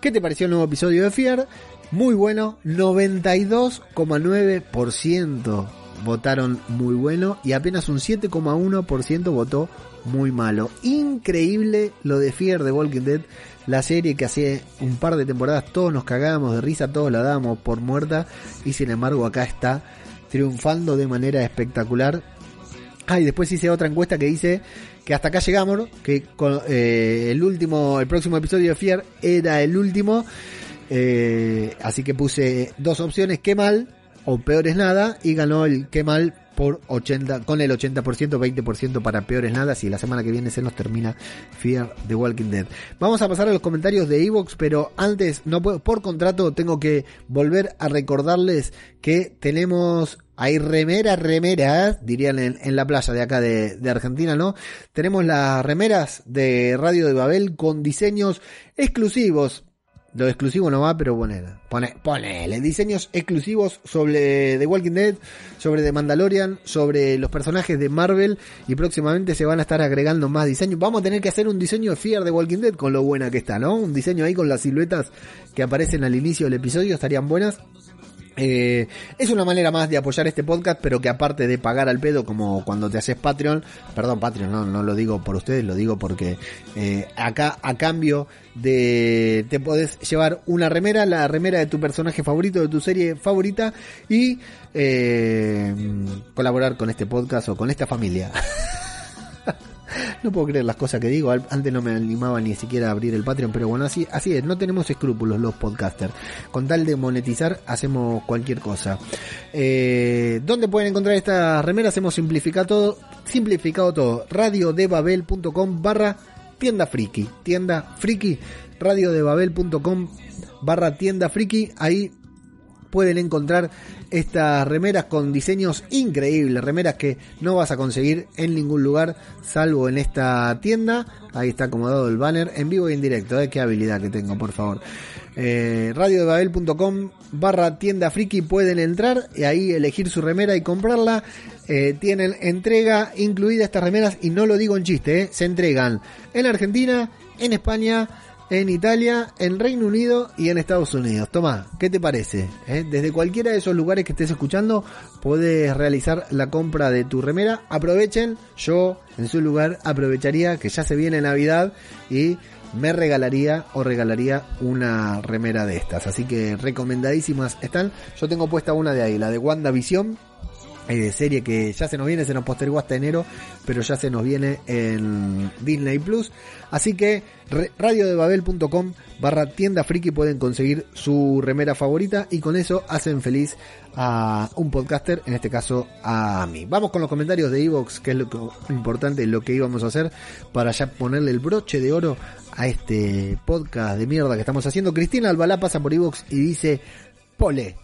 ¿Qué te pareció el nuevo episodio de Fear? Muy bueno, 92,9% votaron muy bueno y apenas un 7,1% votó muy malo. Increíble lo de Fear de Walking Dead, la serie que hace un par de temporadas todos nos cagábamos de risa, todos la dábamos por muerta y sin embargo acá está triunfando de manera espectacular. Ah, y después hice otra encuesta que dice que hasta acá llegamos, que eh, el último, el próximo episodio de Fear era el último. Eh, así que puse dos opciones, qué mal o peor es nada, y ganó el qué mal por 80, con el 80%, 20% para peores nada, si la semana que viene se nos termina Fear the Walking Dead. Vamos a pasar a los comentarios de Evox, pero antes, no puedo, por contrato tengo que volver a recordarles que tenemos hay remeras, remeras, dirían en, en, la playa de acá de, Argentina, ¿no? Tenemos las remeras de Radio de Babel con diseños exclusivos lo exclusivo no va, pero ponele, pone, ponele diseños exclusivos sobre The Walking Dead, sobre The Mandalorian, sobre los personajes de Marvel y próximamente se van a estar agregando más diseños. Vamos a tener que hacer un diseño de Fear de Walking Dead con lo buena que está, ¿no? Un diseño ahí con las siluetas que aparecen al inicio del episodio estarían buenas. Eh, es una manera más de apoyar este podcast, pero que aparte de pagar al pedo, como cuando te haces Patreon, perdón, Patreon, no, no lo digo por ustedes, lo digo porque eh, acá a cambio de te podés llevar una remera, la remera de tu personaje favorito, de tu serie favorita y eh, colaborar con este podcast o con esta familia. No puedo creer las cosas que digo. Antes no me animaba ni siquiera a abrir el Patreon, pero bueno, así, así es. No tenemos escrúpulos los podcasters. Con tal de monetizar, hacemos cualquier cosa. Eh, ¿Dónde pueden encontrar estas remeras? Hemos simplificado todo. Simplificado todo. Radiodebabel.com barra tienda friki. Tienda friki. Radiodebabel.com barra tienda friki. Ahí pueden encontrar estas remeras con diseños increíbles, remeras que no vas a conseguir en ningún lugar salvo en esta tienda. Ahí está acomodado el banner en vivo y en directo, ¿eh? qué habilidad que tengo, por favor. Eh, radiodebabel.com barra tienda friki pueden entrar y ahí elegir su remera y comprarla. Eh, tienen entrega incluida estas remeras y no lo digo en chiste, ¿eh? se entregan en Argentina, en España, en Italia, en Reino Unido y en Estados Unidos. Toma, ¿qué te parece? ¿Eh? Desde cualquiera de esos lugares que estés escuchando, puedes realizar la compra de tu remera. Aprovechen, yo en su lugar aprovecharía que ya se viene Navidad y me regalaría o regalaría una remera de estas. Así que recomendadísimas están. Yo tengo puesta una de ahí, la de WandaVision eh, serie que ya se nos viene, se nos postergó hasta enero, pero ya se nos viene en Disney Plus. Así que radiodebabel.com barra tienda friki pueden conseguir su remera favorita y con eso hacen feliz a un podcaster, en este caso a mí. Vamos con los comentarios de Evox, que es lo, importante, lo que íbamos a hacer para ya ponerle el broche de oro a este podcast de mierda que estamos haciendo. Cristina Albalá pasa por Evox y dice, Pole,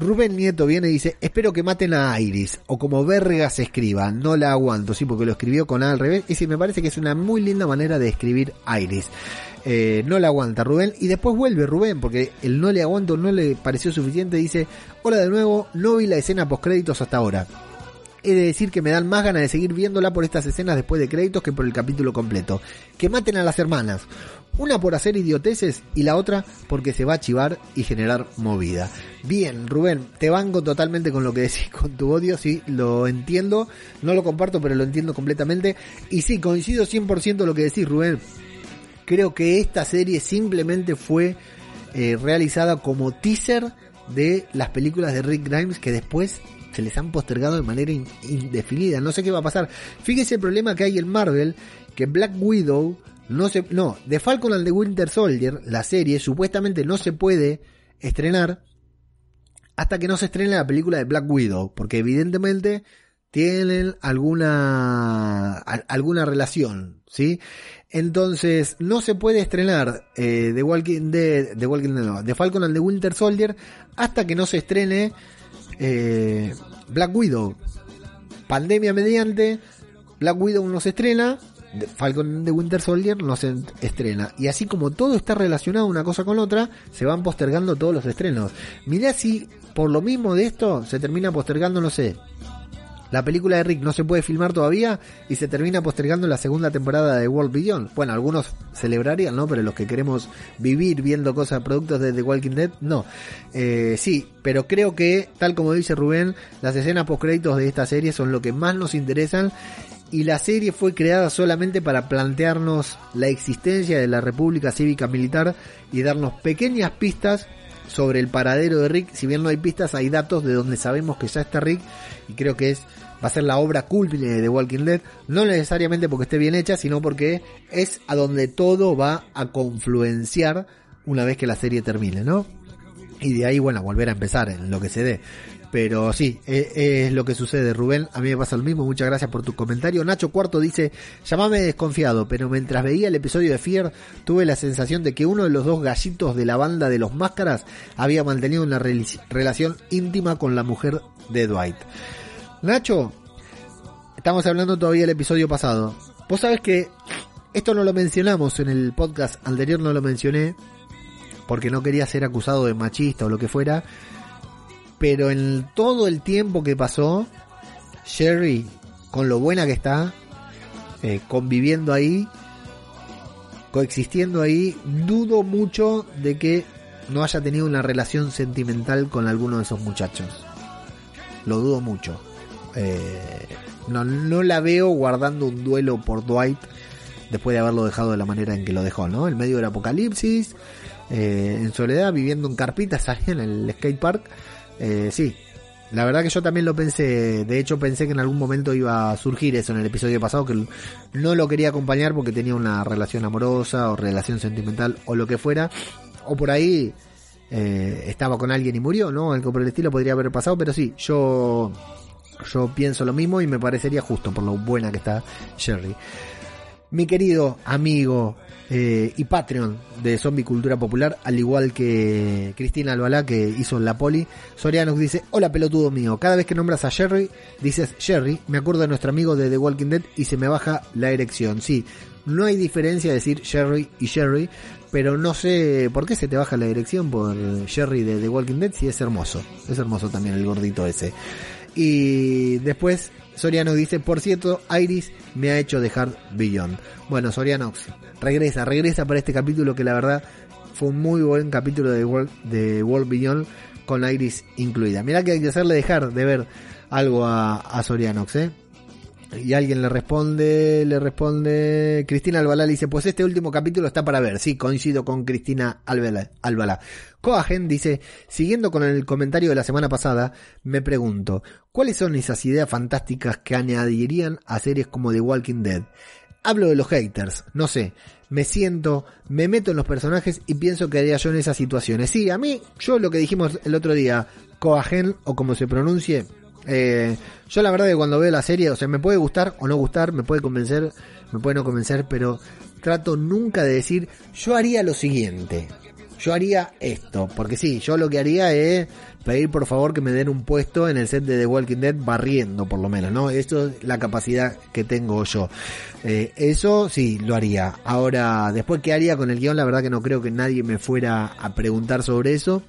Rubén Nieto viene y dice, espero que maten a Iris, o como verga se escriba, no la aguanto, sí, porque lo escribió con A al revés, y sí, me parece que es una muy linda manera de escribir Iris. Eh, no la aguanta Rubén, y después vuelve Rubén, porque el no le aguanto no le pareció suficiente, dice, hola de nuevo, no vi la escena post créditos hasta ahora. He de decir que me dan más ganas de seguir viéndola por estas escenas después de créditos que por el capítulo completo. Que maten a las hermanas. Una por hacer idioteces y la otra porque se va a chivar y generar movida. Bien, Rubén, te banco totalmente con lo que decís con tu odio, sí, lo entiendo, no lo comparto, pero lo entiendo completamente. Y sí, coincido 100% lo que decís, Rubén. Creo que esta serie simplemente fue eh, realizada como teaser de las películas de Rick Grimes que después se les han postergado de manera indefinida. No sé qué va a pasar. Fíjese el problema que hay en Marvel, que Black Widow no se, no, The Falcon and the Winter Soldier, la serie, supuestamente no se puede estrenar hasta que no se estrene la película de Black Widow, porque evidentemente tienen alguna alguna relación, ¿sí? Entonces, no se puede estrenar eh, The Walking Dead, The Walking no, The Falcon and the Winter Soldier hasta que no se estrene eh, Black Widow. Pandemia mediante, Black Widow no se estrena, Falcon the Winter Soldier no se estrena. Y así como todo está relacionado una cosa con otra, se van postergando todos los estrenos. Mirá si por lo mismo de esto se termina postergando, no sé, la película de Rick no se puede filmar todavía y se termina postergando la segunda temporada de World Beyond. Bueno, algunos celebrarían, ¿no? Pero los que queremos vivir viendo cosas, productos de The Walking Dead, no. Eh, sí, pero creo que, tal como dice Rubén, las escenas postcréditos de esta serie son lo que más nos interesan y la serie fue creada solamente para plantearnos la existencia de la República Cívica Militar y darnos pequeñas pistas sobre el paradero de Rick. Si bien no hay pistas, hay datos de donde sabemos que ya está Rick y creo que es va a ser la obra cúlmine de Walking Dead, no necesariamente porque esté bien hecha, sino porque es a donde todo va a confluenciar una vez que la serie termine, ¿no? Y de ahí, bueno, volver a empezar en lo que se dé. Pero sí, e- es lo que sucede, Rubén. A mí me pasa lo mismo. Muchas gracias por tu comentario. Nacho Cuarto dice, llamame desconfiado, pero mientras veía el episodio de Fear, tuve la sensación de que uno de los dos gallitos de la banda de los máscaras había mantenido una relación íntima con la mujer de Dwight. Nacho, estamos hablando todavía del episodio pasado. Vos sabés que esto no lo mencionamos en el podcast anterior, no lo mencioné porque no quería ser acusado de machista o lo que fuera. Pero en todo el tiempo que pasó, Sherry, con lo buena que está, eh, conviviendo ahí, coexistiendo ahí, dudo mucho de que no haya tenido una relación sentimental con alguno de esos muchachos. Lo dudo mucho. Eh, no, no la veo guardando un duelo por Dwight después de haberlo dejado de la manera en que lo dejó, ¿no? En medio del apocalipsis, eh, en soledad, viviendo en carpitas ahí en el skate park. Eh, sí, la verdad que yo también lo pensé, de hecho pensé que en algún momento iba a surgir eso en el episodio pasado, que no lo quería acompañar porque tenía una relación amorosa o relación sentimental o lo que fuera, o por ahí eh, estaba con alguien y murió, ¿no? Algo por el estilo podría haber pasado, pero sí, yo, yo pienso lo mismo y me parecería justo por lo buena que está Sherry. Mi querido amigo eh, y Patreon de Zombie Cultura Popular, al igual que Cristina Albalá que hizo la poli, Soriano dice, hola pelotudo mío, cada vez que nombras a Jerry, dices Jerry, me acuerdo de nuestro amigo de The Walking Dead y se me baja la erección. Sí, no hay diferencia de decir Jerry y Jerry, pero no sé por qué se te baja la erección por Jerry de The Walking Dead si es hermoso. Es hermoso también el gordito ese. Y después Soriano dice, por cierto, Iris me ha hecho dejar Beyond. Bueno, Soriano, regresa, regresa para este capítulo que la verdad fue un muy buen capítulo de World, de World Beyond con Iris incluida. Mirá que hay que hacerle dejar de ver algo a, a Sorianox, ¿eh? Y alguien le responde, le responde, Cristina Albalá le dice, pues este último capítulo está para ver. Sí, coincido con Cristina Albalá. Coagen dice, siguiendo con el comentario de la semana pasada, me pregunto, ¿cuáles son esas ideas fantásticas que añadirían a series como The Walking Dead? Hablo de los haters, no sé, me siento, me meto en los personajes y pienso que haría yo en esas situaciones. Sí, a mí, yo lo que dijimos el otro día, Coagen o como se pronuncie, eh, yo la verdad que cuando veo la serie, o sea, me puede gustar o no gustar, me puede convencer, me puede no convencer, pero trato nunca de decir, yo haría lo siguiente, yo haría esto, porque sí, yo lo que haría es pedir por favor que me den un puesto en el set de The Walking Dead barriendo por lo menos, ¿no? Eso es la capacidad que tengo yo. Eh, eso sí, lo haría. Ahora, después qué haría con el guion, la verdad que no creo que nadie me fuera a preguntar sobre eso.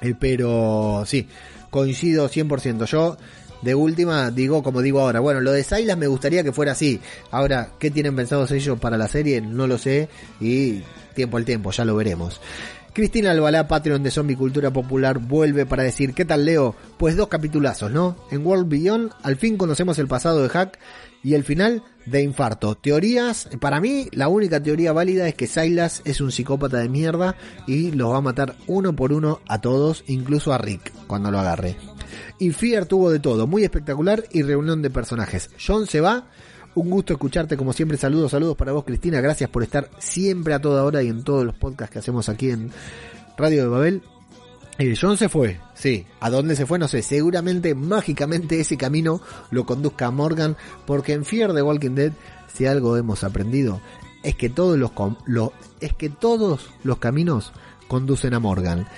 Eh, pero sí, coincido 100%. Yo, de última, digo como digo ahora, bueno, lo de Silas me gustaría que fuera así. Ahora, ¿qué tienen pensados ellos para la serie? No lo sé. Y tiempo al tiempo, ya lo veremos. Cristina Albalá, Patreon de Zombie Cultura Popular, vuelve para decir, ¿qué tal Leo? Pues dos capitulazos, ¿no? En World Beyond, al fin conocemos el pasado de Hack y el final de Infarto. Teorías, para mí, la única teoría válida es que Silas es un psicópata de mierda y los va a matar uno por uno a todos, incluso a Rick, cuando lo agarre. Y Fear tuvo de todo, muy espectacular y reunión de personajes. John se va, un gusto escucharte como siempre. Saludos, saludos para vos Cristina. Gracias por estar siempre a toda hora y en todos los podcasts que hacemos aquí en Radio de Babel. Eh, John se fue, sí. ¿A dónde se fue? No sé. Seguramente, mágicamente, ese camino lo conduzca a Morgan. Porque en Fear the Walking Dead, si algo hemos aprendido, es que todos los, lo- es que todos los caminos conducen a Morgan.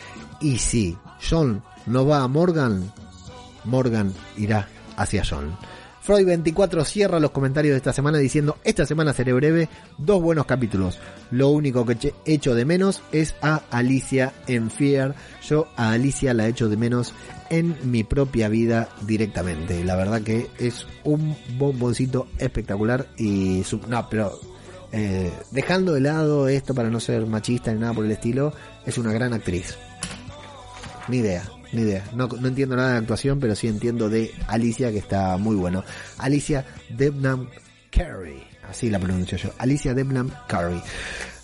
Y si John no va a Morgan, Morgan irá hacia John. Freud24 cierra los comentarios de esta semana diciendo, esta semana seré breve, dos buenos capítulos. Lo único que echo de menos es a Alicia en Fear. Yo a Alicia la echo de menos en mi propia vida directamente. La verdad que es un bomboncito espectacular y... su- no, pero... eh, dejando de lado esto para no ser machista ni nada por el estilo, es una gran actriz. Ni idea, ni idea. No, no entiendo nada de actuación, pero sí entiendo de Alicia que está muy bueno. Alicia Debnam Carey. Así la pronuncio yo. Alicia Debnam Carey.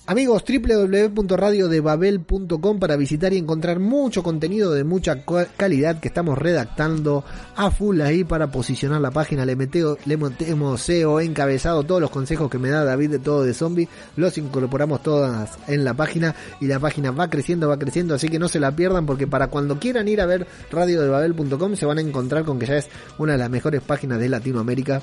Amigos, www.radiodebabel.com para visitar y encontrar mucho contenido de mucha calidad que estamos redactando a full ahí para posicionar la página. Le, meteo, le metemos SEO, encabezado, todos los consejos que me da David de todo de zombie, los incorporamos todas en la página y la página va creciendo, va creciendo, así que no se la pierdan porque para cuando quieran ir a ver radiodebabel.com se van a encontrar con que ya es una de las mejores páginas de Latinoamérica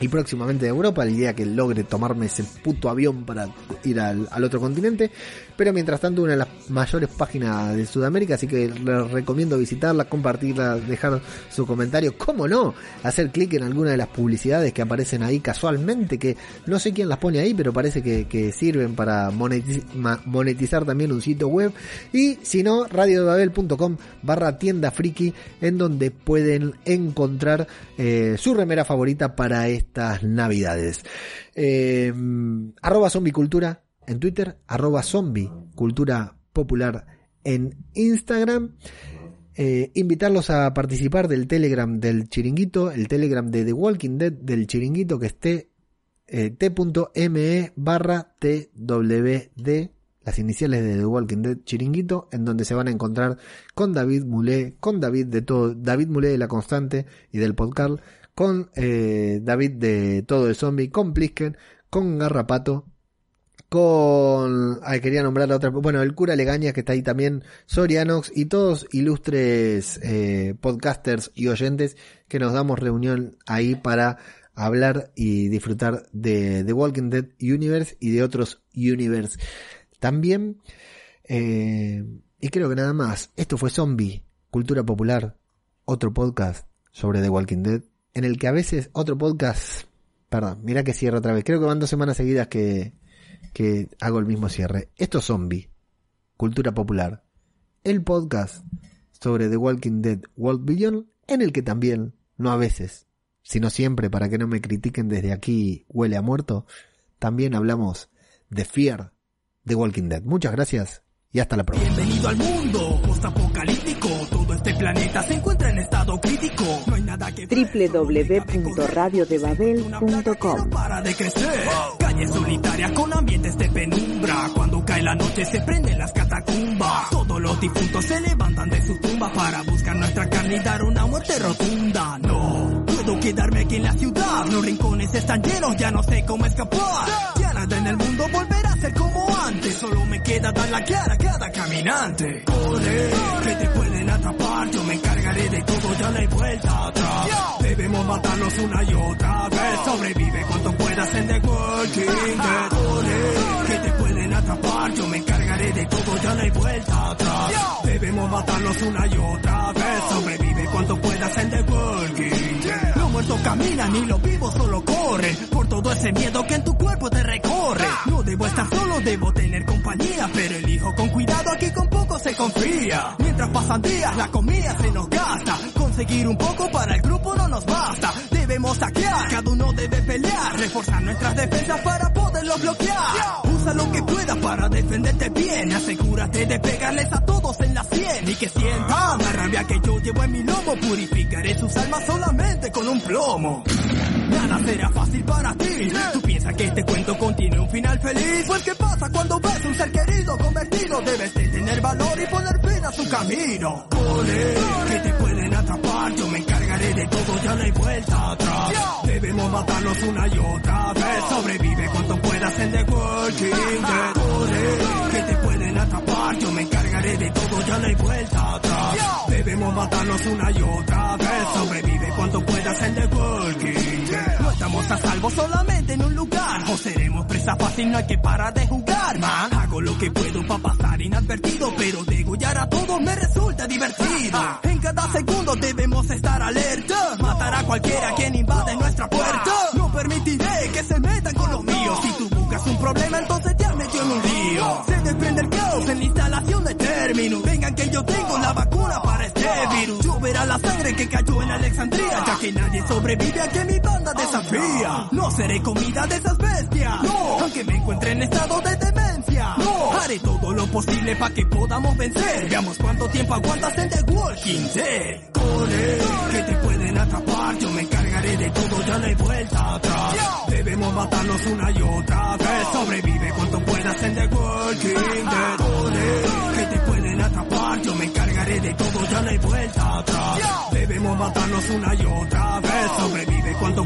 y próximamente de Europa, el día que logre tomarme ese puto avión para ir al, otro continente. Pero mientras tanto, una de las mayores páginas de Sudamérica, así que les recomiendo visitarla, compartirla, dejar su comentario. ¿Cómo no? Hacer clic en alguna de las publicidades que aparecen ahí casualmente, que no sé quién las pone ahí, pero parece que, sirven para monetizar también un sitio web. Y si no, radiodebabel.com barra tienda friki, en donde pueden encontrar eh, su remera favorita para estas navidades. Eh, arroba zombicultura en Twitter, arroba zombie cultura popular en Instagram. Eh, invitarlos a participar del Telegram del Chiringuito, el Telegram de The Walking Dead del Chiringuito que esté eh, t.me barra twd, las iniciales de The Walking Dead Chiringuito, en donde se van a encontrar con David Mulé, con David de todo, David Mulé de La Constante y del podcast, con eh, David de Todo de Zombie, con Plisken, con Garrapato, con... Ay, quería nombrar a otra... Bueno, el cura Legaña que está ahí también, Sorianox y todos ilustres eh, podcasters y oyentes que nos damos reunión ahí para hablar y disfrutar de The Walking Dead Universe y de otros Universe también. Eh, y creo que nada más. Esto fue Zombie, Cultura Popular, otro podcast sobre The Walking Dead, en el que a veces otro podcast... Perdón, mira que cierro otra vez. Creo que van dos semanas seguidas que, que hago el mismo cierre. Esto es Zombie, Cultura Popular, el podcast sobre The Walking Dead World Beyond, en el que también, no a veces, sino siempre, para que no me critiquen desde aquí, huele a muerto, también hablamos de Fear The Walking Dead. Muchas gracias y hasta la próxima. Bienvenido al mundo. Este planeta se encuentra en estado crítico. No hay nada que www.radiodebabel.com para de crecer. Calles solitarias con ambientes de penumbra. Cuando cae la noche se prenden las catacumbas. Todos los difuntos se levantan de sus tumbas para buscar nuestra carne y dar una muerte rotunda. No puedo quedarme aquí en la ciudad. Los rincones están llenos, ya no sé cómo escapar. Ya nada en el mundo volverá a ser como antes. Solo me queda dar la cara a cada caminante. Corre, Yo me encargaré de todo, ya no hay vuelta atrás. Debemos matarnos una y otra vez. Sobrevive cuanto puedas en The Walking Dead. Que te pueden atrapar. Yo me encargaré de todo, ya no hay vuelta atrás. Debemos matarnos una y otra vez. Sobrevive cuanto puedas en The Walking Dead. Los muertos caminan y los vivos solo corren. Por todo ese miedo que en tu cuerpo te recorre. No debo estar solo, debo tener compañía. Pero elijo se confía. Mientras pasan días, la comida se nos gasta. Conseguir un poco para el grupo no nos basta. Debemos saquear, cada uno debe pelear. Reforzar nuestras defensas para poderlos bloquear. Usa lo que puedas para defenderte bien. Asegúrate de pegarles a todos en la sien. Y que sientan la rabia que yo llevo en mi lomo. Purificaré sus almas solamente con un plomo. Nada será fácil para ti. Tú piensas que este cuento contiene un final feliz. Pues qué pasa cuando ves un ser querido Debes de tener valor y poner fin a su camino. Corre, que te pueden atrapar. Yo me encargaré de todo, ya no hay vuelta atrás. Debemos matarnos una y otra vez. Sobrevive cuanto puedas en The Walking Dead. Corre, que te pueden atrapar. Yo me encargaré de todo, ya no hay vuelta atrás. matarnos una y otra vez. Sobrevive cuanto puedas en The Walking Dead. No estamos a salvo solamente en un lugar. O seremos presa fácil, no hay que parar de jugar, man. Hago lo que puedo para pasar inadvertido, pero degollar a todos me resulta divertido. En cada segundo debemos estar alerta. Matar a cualquiera quien invade nuestra puerta. No permitiré que se metan con los míos. Si tú buscas un problema, entonces te has metido en un lío. Se desprende el caos en la instalación de términos. Vengan que yo tengo la vacuna para este virus. Lloverá la sangre que cayó en Alexandria, ya que nadie sobrevive a que mi banda desafía. No seré comida de esas bestias. No, aunque me encuentre en estado de demencia. No, haré todo lo posible para que podamos vencer. Veamos cuánto tiempo aguantas en The Walking Dead. Corre, que te pueden atrapar. Yo me encargaré de todo, ya no hay vuelta atrás. Debemos matarnos una y otra vez. Sobrevive cuanto puedas en The Walking Dead. Corre, yo me encargaré de todo, ya no hay vuelta atrás. Debemos matarnos una y otra vez, sobrevive cuando